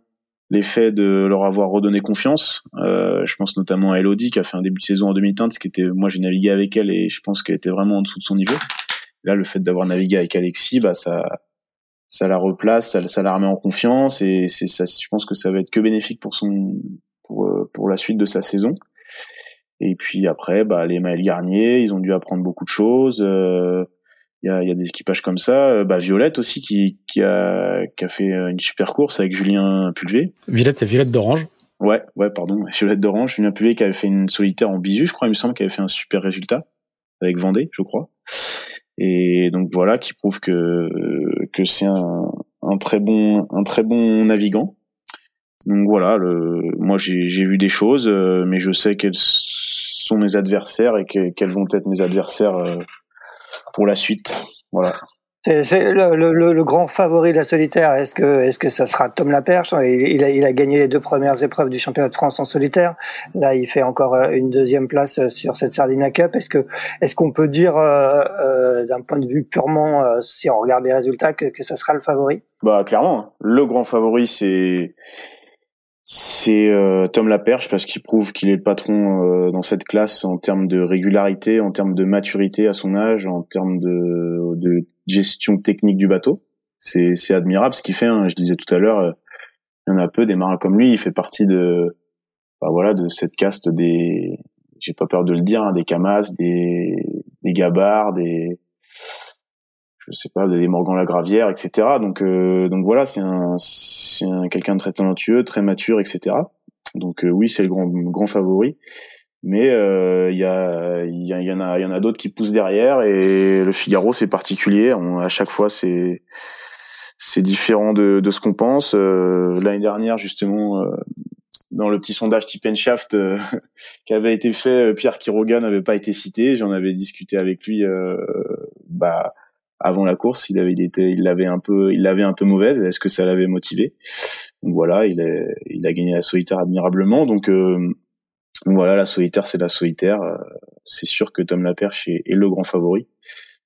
l'effet de leur avoir redonné confiance. Euh, je pense notamment à Elodie qui a fait un début de saison en 2015, ce qui était moi j'ai navigué avec elle et je pense qu'elle était vraiment en dessous de son niveau. Là le fait d'avoir navigué avec Alexis, bah ça ça la replace, ça, ça la remet en confiance et c'est ça. Je pense que ça va être que bénéfique pour son pour euh, pour la suite de sa saison. Et puis après, bah, les Maël Garnier, ils ont dû apprendre beaucoup de choses. Euh, il y, a, y, a, des équipages comme ça. Euh, bah, Violette aussi qui, qui, a, qui a fait une super course avec Julien Pulvé. Violette, c'est Violette d'Orange. Ouais, ouais, pardon. [laughs] Violette d'Orange, Julien Pulvé qui avait fait une solitaire en bisu, je crois, il me semble, qu'il avait fait un super résultat avec Vendée, je crois. Et donc voilà, qui prouve que que c'est un, un très bon un très bon navigant. Donc voilà, le, moi j'ai vu des choses, euh, mais je sais quels sont mes adversaires et quels vont être mes adversaires euh, pour la suite. Voilà. C'est le, le, le, grand favori de la solitaire. Est-ce que, est-ce que ça sera Tom Laperche? Il, il, a, il a gagné les deux premières épreuves du championnat de France en solitaire. Là, il fait encore euh, une deuxième place sur cette Sardina Cup. Est-ce que, est-ce qu'on peut dire, euh, d'un point de vue purement, si on regarde les résultats, que, que ça sera le favori? Bah clairement, hein. le grand favori c'est c'est euh, Tom Laperche parce qu'il prouve qu'il est le patron euh, dans cette classe en termes de régularité, en termes de maturité à son âge, en termes de, de gestion technique du bateau. C'est, c'est admirable ce qu'il fait. Hein. Je disais tout à l'heure, euh, il y en a peu des marins comme lui. Il fait partie de, bah voilà, de cette caste des, j'ai pas peur de le dire, hein, des Camas, des, des Gabards, des, je sais pas, des Morgan Lagravière, etc. Donc, donc voilà, c'est un c'est quelqu'un de très talentueux, très mature, etc. Donc euh, oui, c'est le grand grand favori. Mais euh, il y, a, y, y en a, il y en a d'autres qui poussent derrière et le Figaro c'est particulier. à chaque fois c'est c'est différent de, de ce qu'on pense. Euh, l'année dernière justement dans le petit sondage Tipenshaft euh, [laughs] qui avait été fait, Pierre Quiroga n'avait pas été cité. J'en avais discuté avec lui bah, avant la course, il avait, il était, il l'avait un peu, il l'avait un peu mauvaise. Est-ce que ça l'avait motivé? Donc voilà, il a, il a gagné la solitaire admirablement. Donc, euh, voilà, la solitaire, c'est la solitaire. Euh, c'est sûr que Tom Laperche est, est, le grand favori,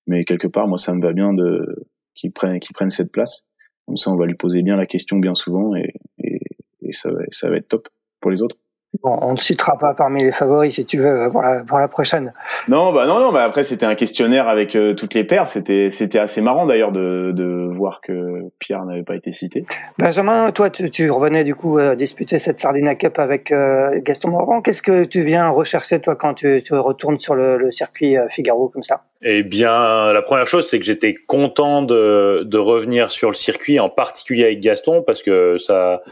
mais quelque part, moi, ça me va bien de qu'il prenne, qu'il prenne cette place. Comme ça, on va lui poser bien la question bien souvent et, et, et ça, ça va être top pour les autres. Bon, on ne citera pas parmi les favoris si tu veux pour la, pour la prochaine. Non, bah non, non. Bah après, c'était un questionnaire avec euh, toutes les paires. C'était, c'était assez marrant d'ailleurs de, de voir que Pierre n'avait pas été cité. Benjamin, toi, tu, tu revenais du coup euh, disputer cette Sardina Cup avec euh, Gaston Morand. Qu'est-ce que tu viens rechercher toi quand tu, tu retournes sur le, le circuit Figaro comme ça? Eh bien, la première chose, c'est que j'étais content de, de revenir sur le circuit, en particulier avec Gaston, parce que ça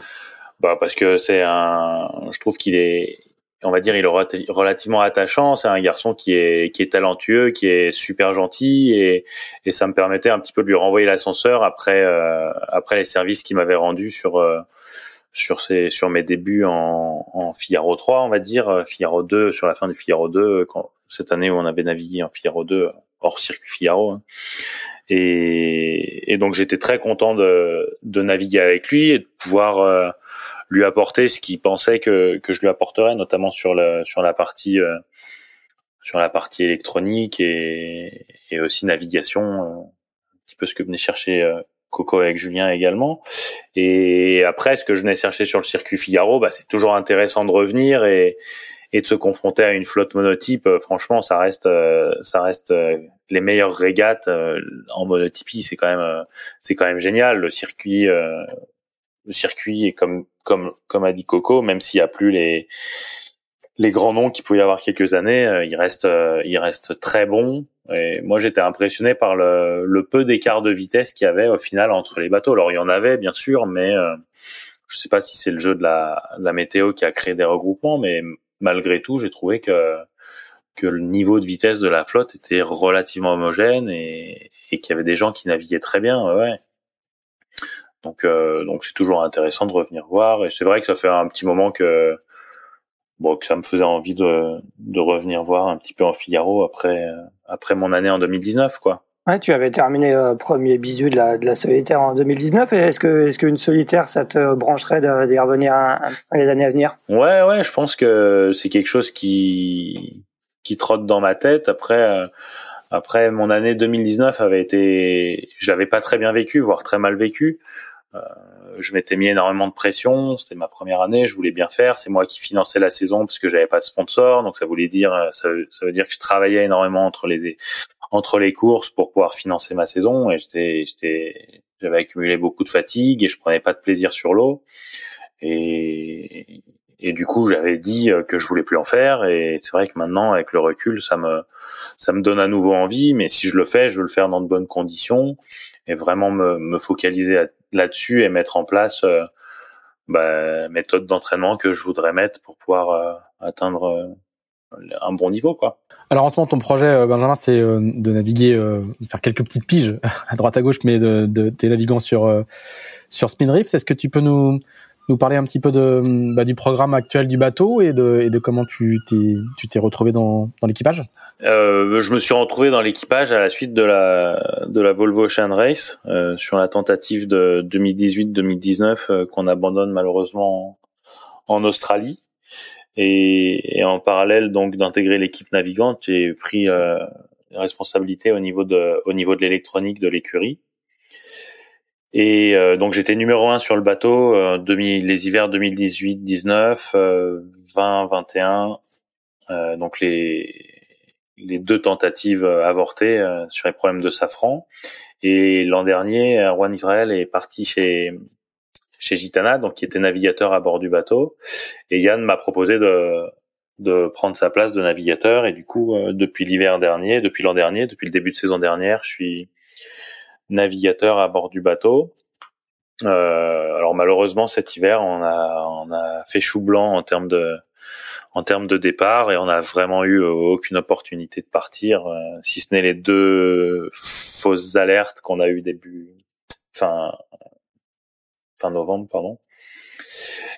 bah parce que c'est un, je trouve qu'il est, on va dire, il est relativement attachant. C'est un garçon qui est qui est talentueux, qui est super gentil et et ça me permettait un petit peu de lui renvoyer l'ascenseur après euh, après les services qu'il m'avait rendus sur euh, sur ses sur mes débuts en en Figaro 3, on va dire Figaro 2 sur la fin du Figaro 2 quand cette année où on avait navigué en Figaro 2 hors circuit Figaro. Hein. Et, et donc j'étais très content de, de naviguer avec lui et de pouvoir euh, lui apporter ce qu'il pensait que, que je lui apporterais, notamment sur la, sur la partie euh, sur la partie électronique et, et aussi navigation, euh, un petit peu ce que venait chercher euh, Coco avec Julien également. Et après, ce que je venais chercher sur le circuit Figaro, bah, c'est toujours intéressant de revenir et, et de se confronter à une flotte monotype, franchement, ça reste, ça reste les meilleures régates en monotypie. C'est quand même, c'est quand même génial. Le circuit, le circuit est comme, comme, comme a dit Coco, même s'il y a plus les les grands noms qu'il pouvait y avoir quelques années, euh, il reste, euh, il reste très bon. Et moi, j'étais impressionné par le, le peu d'écart de vitesse qu'il y avait au final entre les bateaux. Alors, il y en avait bien sûr, mais euh, je sais pas si c'est le jeu de la, la météo qui a créé des regroupements, mais malgré tout, j'ai trouvé que que le niveau de vitesse de la flotte était relativement homogène et, et qu'il y avait des gens qui naviguaient très bien. Ouais. Donc, donc c'est toujours intéressant de revenir voir. Et c'est vrai que ça fait un petit moment que bon, que ça me faisait envie de, de revenir voir un petit peu en Figaro après, euh, après mon année en 2019, quoi. Ouais, tu avais terminé euh, premier bisu de la, de la solitaire en 2019. Est-ce que, est-ce qu'une solitaire, ça te brancherait d'y revenir dans les années à venir? Ouais, ouais, je pense que c'est quelque chose qui, qui trotte dans ma tête. Après, euh, après mon année 2019 avait été, j'avais pas très bien vécu, voire très mal vécu. Euh, je m'étais mis énormément de pression. C'était ma première année, je voulais bien faire. C'est moi qui finançais la saison parce que j'avais pas de sponsor, donc ça voulait dire euh, ça, ça, veut dire que je travaillais énormément entre les entre les courses pour pouvoir financer ma saison et j'étais j'étais j'avais accumulé beaucoup de fatigue et je prenais pas de plaisir sur l'eau et et du coup j'avais dit euh, que je voulais plus en faire. Et c'est vrai que maintenant avec le recul ça me ça me donne à nouveau envie. Mais si je le fais je veux le faire dans de bonnes conditions. Et vraiment me, me focaliser là-dessus et mettre en place euh, bah, méthode d'entraînement que je voudrais mettre pour pouvoir euh, atteindre euh, un bon niveau quoi. Alors en ce moment ton projet Benjamin c'est de naviguer faire quelques petites piges [laughs] à droite à gauche mais de, de t'es navigant sur sur Spinrift est-ce que tu peux nous nous parler un petit peu bah, du programme actuel du bateau et de, comment tu t'es, retrouvé dans, l'équipage? Euh, Je me suis retrouvé dans l'équipage à la suite de la, Volvo Ocean Race euh, sur la tentative de 2018-2019 euh, qu'on abandonne malheureusement en, Australie. Et, en parallèle donc d'intégrer l'équipe navigante, j'ai pris euh, responsabilité au niveau de l'électronique de l'écurie. Et euh, donc j'étais numéro un sur le bateau euh, demi, les hivers 2018-19, euh, 20-21. Euh, donc les les deux tentatives avortées euh, sur les problèmes de safran. Et l'an dernier, Juan Israël est parti chez chez Gitana, donc qui était navigateur à bord du bateau. Et Yann m'a proposé de de prendre sa place de navigateur. Et du coup, depuis l'hiver dernier, depuis l'an dernier, depuis le début de saison dernière, je suis navigateur à bord du bateau. Euh, alors malheureusement cet hiver on a on a fait chou blanc en termes de en termes de départ et on a vraiment eu aucune opportunité de partir, euh, si ce n'est les deux fausses alertes qu'on a eu début fin fin novembre pardon.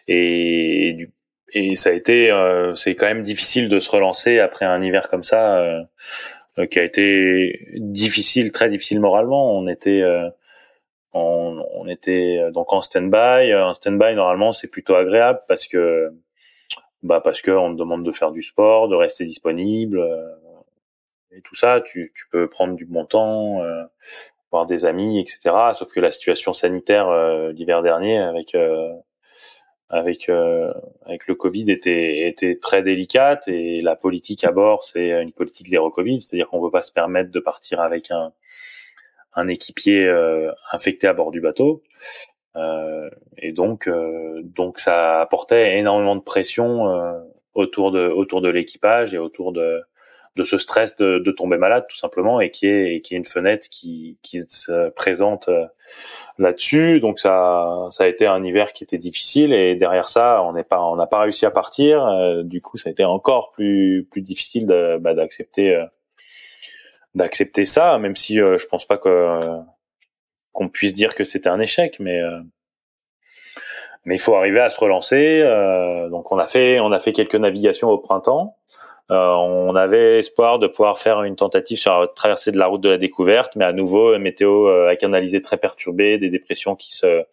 Et du et ça a été euh, c'est quand même difficile de se relancer après un hiver comme ça euh, euh, qui a été difficile, très difficile moralement. On était euh, on, on, était euh, donc en stand-by. En stand-by, normalement, c'est plutôt agréable parce que bah parce que on te demande de faire du sport, de rester disponible et tout ça. Tu, tu peux prendre du bon temps, voir des amis, etc. Sauf que la situation sanitaire l'hiver dernier avec avec euh, avec le Covid était était très délicate et la politique à bord c'est une politique zéro Covid, c'est-à-dire qu'on ne peut pas se permettre de partir avec un un équipier euh, infecté à bord du bateau. Euh, et donc euh, donc ça apportait énormément de pression euh, autour de autour de l'équipage et autour de de ce stress de, de, tomber malade tout simplement et qui est qui est une fenêtre qui qui se présente là-dessus. Donc ça, ça a été un hiver qui était difficile et derrière ça, on n'est pas, on n'a pas réussi à partir. Euh, du coup, ça a été encore plus plus difficile de, bah, d'accepter euh, d'accepter ça, même si euh, je pense pas que qu'on puisse dire que c'était un échec, mais mais il faut arriver à se relancer. donc on a fait on a fait quelques navigations au printemps. Euh, on avait espoir de pouvoir faire une tentative sur la traversée de la route de la découverte, mais à nouveau, météo euh, avec un alizé très perturbé, des dépressions qui se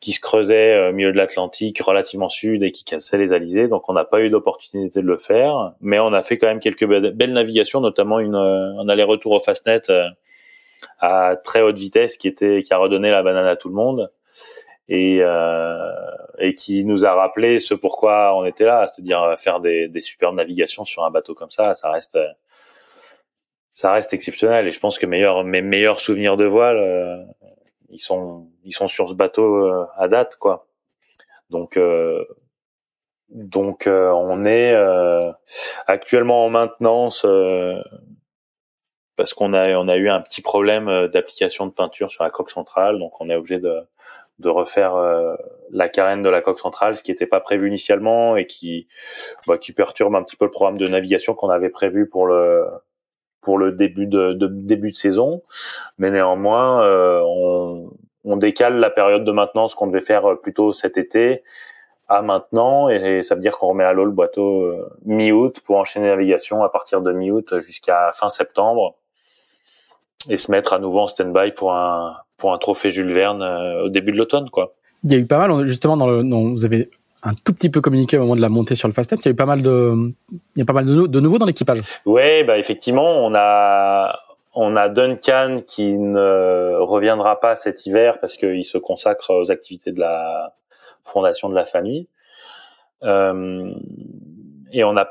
qui se creusaient euh, au milieu de l'Atlantique, relativement sud, et qui cassaient les alizés. Donc, on n'a pas eu d'opportunité de le faire, mais on a fait quand même quelques belles navigations, notamment une, un aller-retour au Fastnet à très haute vitesse qui était qui a redonné la banane à tout le monde. Et euh, et qui nous a rappelé ce pourquoi on était là, c'est-à-dire faire des, des super navigations sur un bateau comme ça, ça reste ça reste exceptionnel. Et je pense que meilleur, mes meilleurs souvenirs de voile euh, ils sont ils sont sur ce bateau euh, à date quoi. Donc euh, donc on est actuellement en maintenance parce qu'on a on a eu un petit problème d'application de peinture sur la coque centrale. Donc on est obligé de de refaire la carène de la coque centrale, ce qui n'était pas prévu initialement et qui bah, qui perturbe un petit peu le programme de navigation qu'on avait prévu pour le pour le début de, de début de saison, mais néanmoins euh, on, on, décale la période de maintenance qu'on devait faire plutôt cet été à maintenant et, ça veut dire qu'on remet à l'eau le bateau euh, mi-août pour enchaîner la navigation à partir de mi-août jusqu'à fin septembre et se mettre à nouveau en stand-by pour un pour un trophée Jules Verne euh, au début de l'automne quoi. Il y a eu pas mal justement dans le non, vous avez un tout petit peu communiqué au moment de la montée sur le Fastnet. Il y a eu pas mal de, il y a pas mal de, de nouveaux dans l'équipage. Oui, bah effectivement, on a on a Duncan qui ne reviendra pas cet hiver parce qu'il se consacre aux activités de la fondation de la famille. Euh, et on a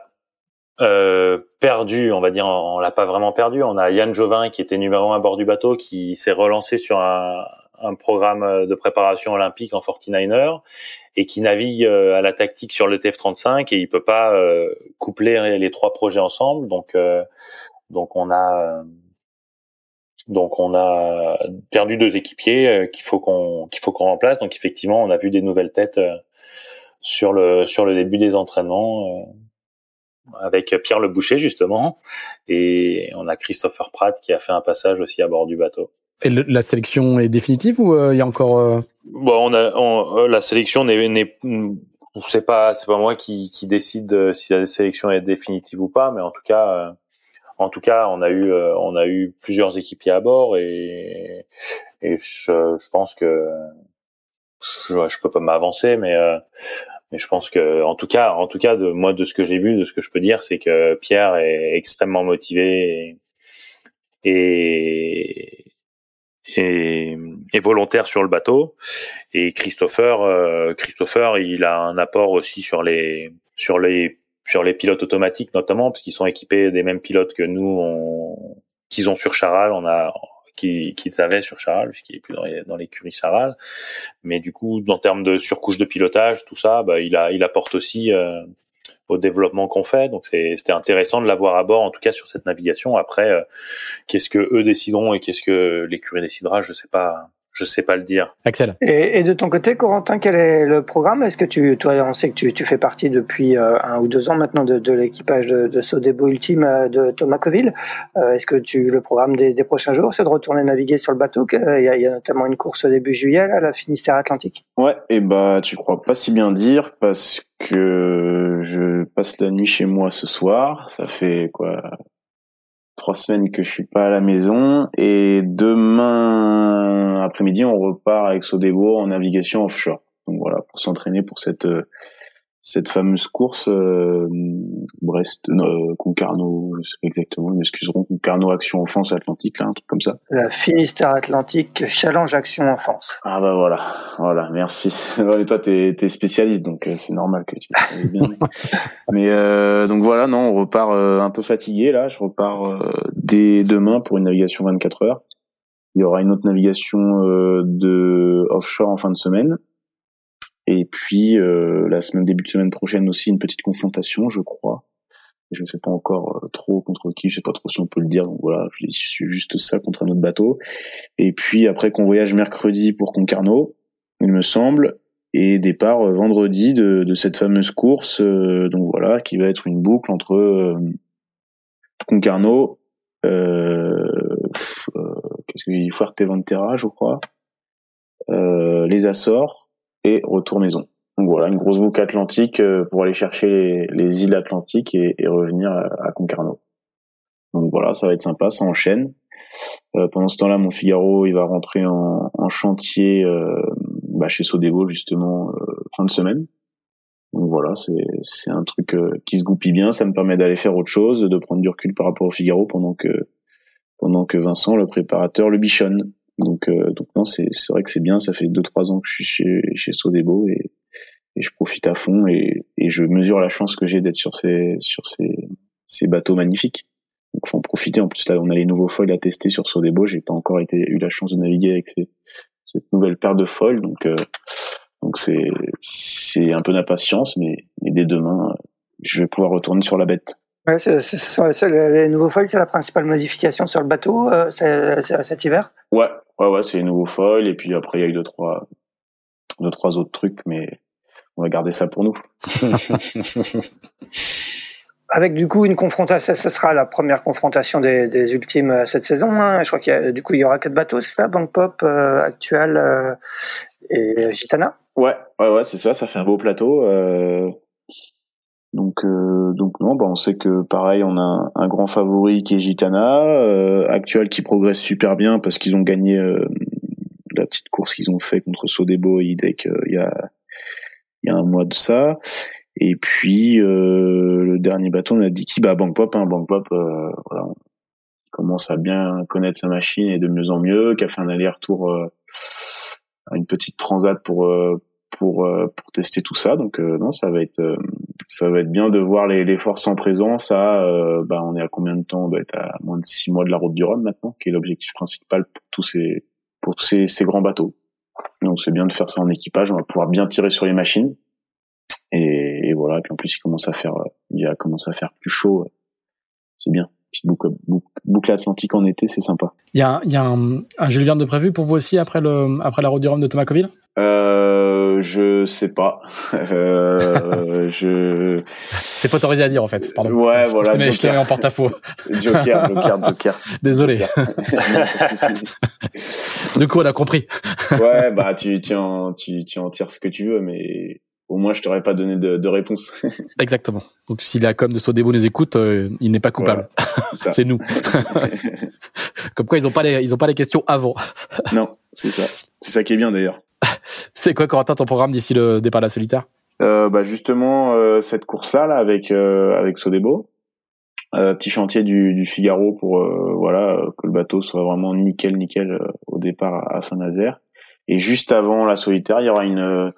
euh, perdu, on va dire, on l'a pas vraiment perdu. On a Yann Jovin qui était numéro un à bord du bateau, qui s'est relancé sur un, un programme de préparation olympique en 49er et qui navigue euh, à la tactique sur le TF35 et il peut pas euh, coupler les trois projets ensemble. Donc, euh, donc on a donc on a perdu deux équipiers qu'il faut qu'on qu'il faut qu'on remplace. Donc effectivement, on a vu des nouvelles têtes sur le sur le début des entraînements avec Pierre Le Boucher justement et on a Christopher Pratt qui a fait un passage aussi à bord du bateau. Et la sélection est définitive ou il y a encore Bon, on a on, la sélection n'est n'est c'est pas c'est pas moi qui qui décide euh, si la sélection est définitive ou pas, mais en tout cas euh, en tout cas on a eu euh, on a eu plusieurs équipiers à bord et et je, je pense que je, je peux pas m'avancer, mais mais je pense que en tout cas en tout cas de moi de ce que j'ai vu de ce que je peux dire c'est que Pierre est extrêmement motivé et, et et, volontaire sur le bateau. Et Christopher, euh, Christopher, il a un apport aussi sur les sur les sur les pilotes automatiques notamment parce qu'ils sont équipés des mêmes pilotes que nous qu'ils ont sur Charal. On a qu'ils qu avaient sur Charal puisqu'il est plus dans, dans l'écurie Charal. Mais du coup, en termes de surcouche de pilotage, tout ça, bah, il a il apporte aussi euh, au développement qu'on fait. Donc c'était intéressant de l'avoir à bord, en tout cas sur cette navigation. Après, euh, qu'est-ce que eux décideront et qu'est-ce que l'écurie décidera, je sais pas. Je sais pas le dire. Axel. Et, et, de ton côté, Corentin, quel est le programme? Est-ce que tu, toi, on sait que tu, tu fais partie depuis euh, un ou deux ans maintenant de, de l'équipage de, de Sodebo Ultime euh, de Thomas Coville. Euh, Est-ce que tu, le programme des, des prochains jours, c'est de retourner naviguer sur le bateau? Il y, a, il y, a, notamment une course au début juillet à la Finistère Atlantique. Ouais, et bah tu crois pas si bien dire parce que je passe la nuit chez moi ce soir. Ça fait quoi? Trois semaines que je suis pas à la maison et demain après-midi on repart avec Sodebo en navigation offshore. Donc voilà pour s'entraîner pour cette cette fameuse course euh, Brest euh, Concarneau exactement ils m'excuseront Concarneau Action Enfance Atlantique là un truc comme ça. La Finistère Atlantique Challenge Action Enfance. Ah bah voilà voilà merci. [laughs] Et toi t'es es spécialiste donc euh, c'est normal que tu bien. [laughs] Mais euh, donc voilà non on repart euh, un peu fatigué là. Je repars euh, dès demain pour une navigation 24 heures. Il y aura une autre navigation de offshore en fin de semaine et puis euh, la semaine début de semaine prochaine aussi une petite confrontation, je crois. Je ne sais pas encore euh, trop contre qui, je sais pas trop si on peut le dire. Donc voilà, je suis juste ça contre un autre bateau. Et puis après qu'on voyage mercredi pour Concarneau, il me semble, et départ euh, vendredi de, de, cette fameuse course. donc voilà, qui va être une boucle entre euh, Concarneau, euh, qu'est-ce que Fuerteventura, je crois, les Açores et retour maison. Donc voilà, une grosse boucle atlantique euh, pour aller chercher les, îles atlantiques et, revenir à, Concarneau. Donc voilà, ça va être sympa, ça enchaîne. Euh, pendant ce temps-là, mon Figaro, il va rentrer en, chantier euh, bah, chez Sodebo justement fin de semaine. Donc voilà, c'est un truc qui se goupille bien. Ça me permet d'aller faire autre chose, de prendre du recul par rapport au Figaro pendant que pendant que Vincent, le préparateur, le bichonne. Donc, donc non, c'est c'est vrai que c'est bien. Ça fait deux trois ans que je suis chez chez Sodebo et et je profite à fond et, et je mesure la chance que j'ai d'être sur ces sur ces ces bateaux magnifiques. Donc faut en profiter. En plus là, on a les nouveaux foils à tester sur Sodebo. J'ai pas encore été eu la chance de naviguer avec ces, cette nouvelle paire de foils. Donc euh, donc c'est c'est un peu d'impatience, mais, mais dès demain, je vais pouvoir retourner sur la bête. Ouais, c'est, c'est, les nouveaux foils, c'est la principale modification sur le bateau euh, cet hiver? Ouais, ouais, ouais, c'est les nouveaux foils et puis après il y a eu deux trois deux trois autres trucs, mais on va garder ça pour nous. [laughs] Avec du coup une confrontation, ce sera la première confrontation des, des ultimes euh, cette saison. Hein. Je crois qu'il y a, du coup il y aura quatre bateaux, c'est ça, Bank Pop, euh, Actual euh, et Gitana? Ouais, ouais, ouais, c'est ça. Ça fait un beau plateau. Euh... Donc, euh, donc non, bah on sait que pareil, on a un, grand favori qui est Gitana, euh, Actual qui progresse super bien parce qu'ils ont gagné la petite course qu'ils ont fait contre Sodebo et IDEC il y a il y a un mois de ça. Et puis euh, le dernier bateau, on a dit qui? Bah Bank Pop, hein, Bank Pop, euh, voilà, commence à bien connaître sa machine et de mieux en mieux, qui a fait un aller-retour euh, une petite transat pour euh, pour euh, pour tester tout ça. Donc non, ça va être ça va être bien de voir les, les forces en présence. À, bah on est à combien de temps On doit être à moins de six mois de la route du Rhum maintenant, qui est l'objectif principal pour tous ces pour ces, ces grands bateaux. Donc c'est bien de faire ça en équipage. On va pouvoir bien tirer sur les machines. Et, et voilà. Et puis en plus, il commence à faire, il a commencé à faire plus chaud. C'est bien. Petite boucle, boucle, atlantique en été, c'est sympa. Il y a, il y a un, un Jules Verne de prévu pour vous aussi après le, après la route du Rhum de Thomas Coville? Euh, je sais pas. [laughs] euh, je. C'est pas autorisé à dire en fait. Pardon. Ouais, voilà. Mais je te mets en porte-à-faux. [laughs] Joker, Joker, [laughs] Joker. Désolé. du coup, on a compris. ouais, bah tu, tu en, tu, tu en tires ce que tu veux, mais au moins je t'aurais pas donné de, de réponse. Exactement. Donc si la com de Sodebo nous écoute, euh, il n'est pas coupable. Voilà, c'est nous. Comme quoi ils ont pas les ils ont pas les questions avant. non, c'est ça. C'est ça qui est bien d'ailleurs. C'est quoi Corentin ton programme d'ici le départ de la solitaire? Euh, bah justement euh, cette course là là avec euh, avec Sodebo. Euh, petit chantier du, du Figaro pour voilà que le bateau soit vraiment nickel nickel au départ à Saint-Nazaire. Et juste avant la solitaire, il y aura une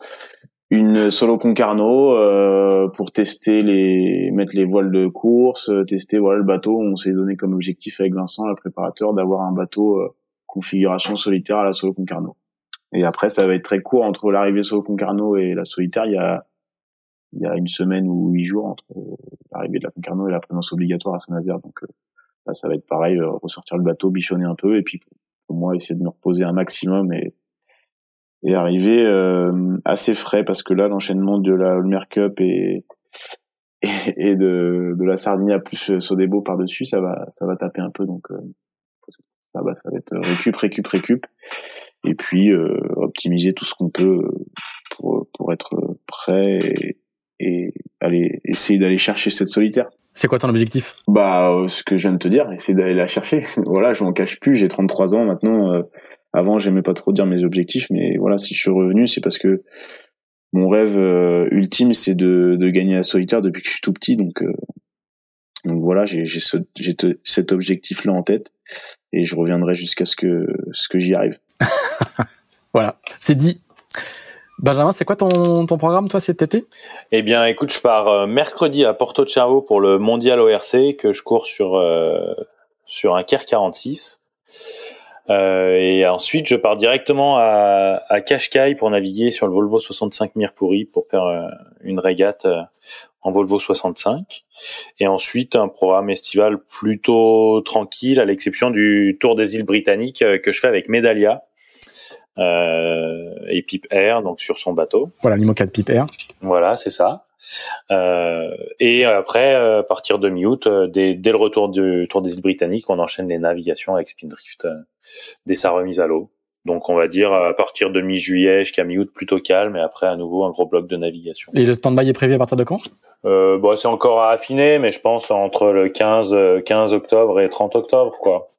une solo Concarneau euh, pour tester les mettre les voiles de course, tester voilà le bateau. On s'est donné comme objectif avec Vincent, le préparateur, d'avoir un bateau euh, configuration solitaire à la solo Concarneau. Et après, ça va être très court entre l'arrivée solo Concarneau et la solitaire. Il y a il y a une semaine ou huit jours entre l'arrivée de la Concarneau et la présence obligatoire à Saint-Nazaire. Donc euh, là, ça va être pareil, euh, ressortir le bateau, bichonner un peu, et puis pour moi essayer de me reposer un maximum et est arrivé euh, assez frais parce que là l'enchaînement de la Ulmer Cup [laughs] et et, de, de la Sardinia plus Sodebo par dessus ça va ça va taper un peu donc euh, ça va ça va être récup récup récup et puis euh, optimiser tout ce qu'on peut pour pour être prêt et, et aller essayer d'aller chercher cette solitaire c'est quoi ton objectif? Bah, ce que je viens de te dire, essayer d'aller la chercher. [laughs] voilà, je m'en cache plus. J'ai 33 ans maintenant. Euh, avant, j'aimais pas trop dire mes objectifs, mais voilà, si je suis revenu, c'est parce que mon rêve euh, ultime, c'est de, de gagner la solitaire depuis que je suis tout petit. Donc, euh, donc voilà, j'ai ce, cet objectif-là en tête et je reviendrai jusqu'à ce que, ce que j'y arrive. [laughs] voilà, c'est dit. Benjamin, c'est quoi ton, ton programme, toi, cet été? Eh bien, écoute, je pars euh, mercredi à Porto Cervo pour le mondial ORC que je cours sur, euh, sur un KER 46. Euh, et ensuite, je pars directement à, à pour naviguer sur le Volvo 65 Mirpuri pour faire une régate en Volvo 65. Et ensuite, un programme estival plutôt tranquille, à l'exception du Tour des îles britanniques que je fais avec Medalia. Euh, et Pip Air, donc sur son bateau. Voilà, l'IMOCA de Pip Air. Voilà, c'est ça. Euh, et après, à partir de mi-août, dès, dès, le retour du Tour des îles britanniques, on enchaîne les navigations avec Spindrift dès sa remise à l'eau. Donc on va dire à partir de mi-juillet jusqu'à mi-août plutôt calme et après à nouveau un gros bloc de navigation. Et le stand-by est prévu à partir de quand? Euh, bon, c'est encore à affiner, mais je pense entre le 15, 15 octobre et 30 octobre, quoi.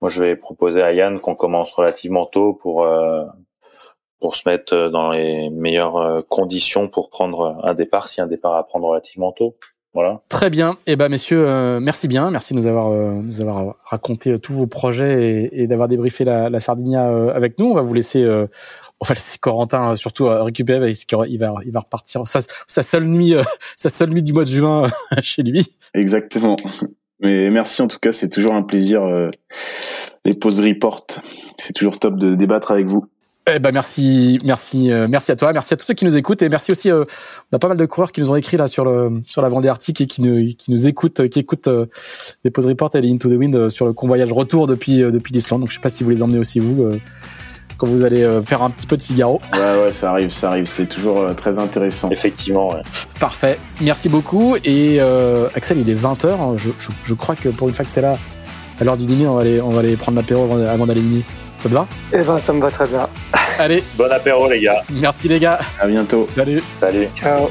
Moi, je vais proposer à Yann qu'on commence relativement tôt pour euh, pour se mettre dans les meilleures euh, conditions pour prendre un départ, si un départ à prendre relativement tôt. Voilà. Très bien. Eh ben, messieurs, merci bien. Merci de nous avoir, nous avoir raconté tous vos projets et, d'avoir débriefé la, la Sardinia avec nous. On va vous laisser, on va laisser Corentin surtout récupérer parce qu'il va, il va repartir. Sa, sa seule nuit, [laughs] sa seule nuit du mois de juin [laughs] chez lui. Exactement. Mais merci en tout cas, c'est toujours un plaisir. les pauses report, c'est toujours top de débattre avec vous. Eh ben merci, merci, euh, merci à toi, merci à tous ceux qui nous écoutent et merci aussi. Euh, on a pas mal de coureurs qui nous ont écrit là sur le sur la Vendée Arctique et qui nous qui nous écoutent, qui écoutent euh, les pause reports et les Into the Wind sur le convoyage retour depuis depuis l'Islande. Donc je sais pas si vous les emmenez aussi vous quand vous allez faire un petit peu de Figaro. Ouais ouais, ça arrive, ça arrive. C'est toujours très intéressant. Effectivement. Ouais. Parfait. Merci beaucoup et Axel, il est 20 h hein. je, je, crois que pour une fois que t'es là à l'heure du dîner, on va aller on va aller prendre l'apéro avant, avant d'aller dîner. Ça te va? Eh ben, ça me va très bien. Allez. Bon apéro, les gars. Merci, les gars. À bientôt. Salut. Salut. Ciao.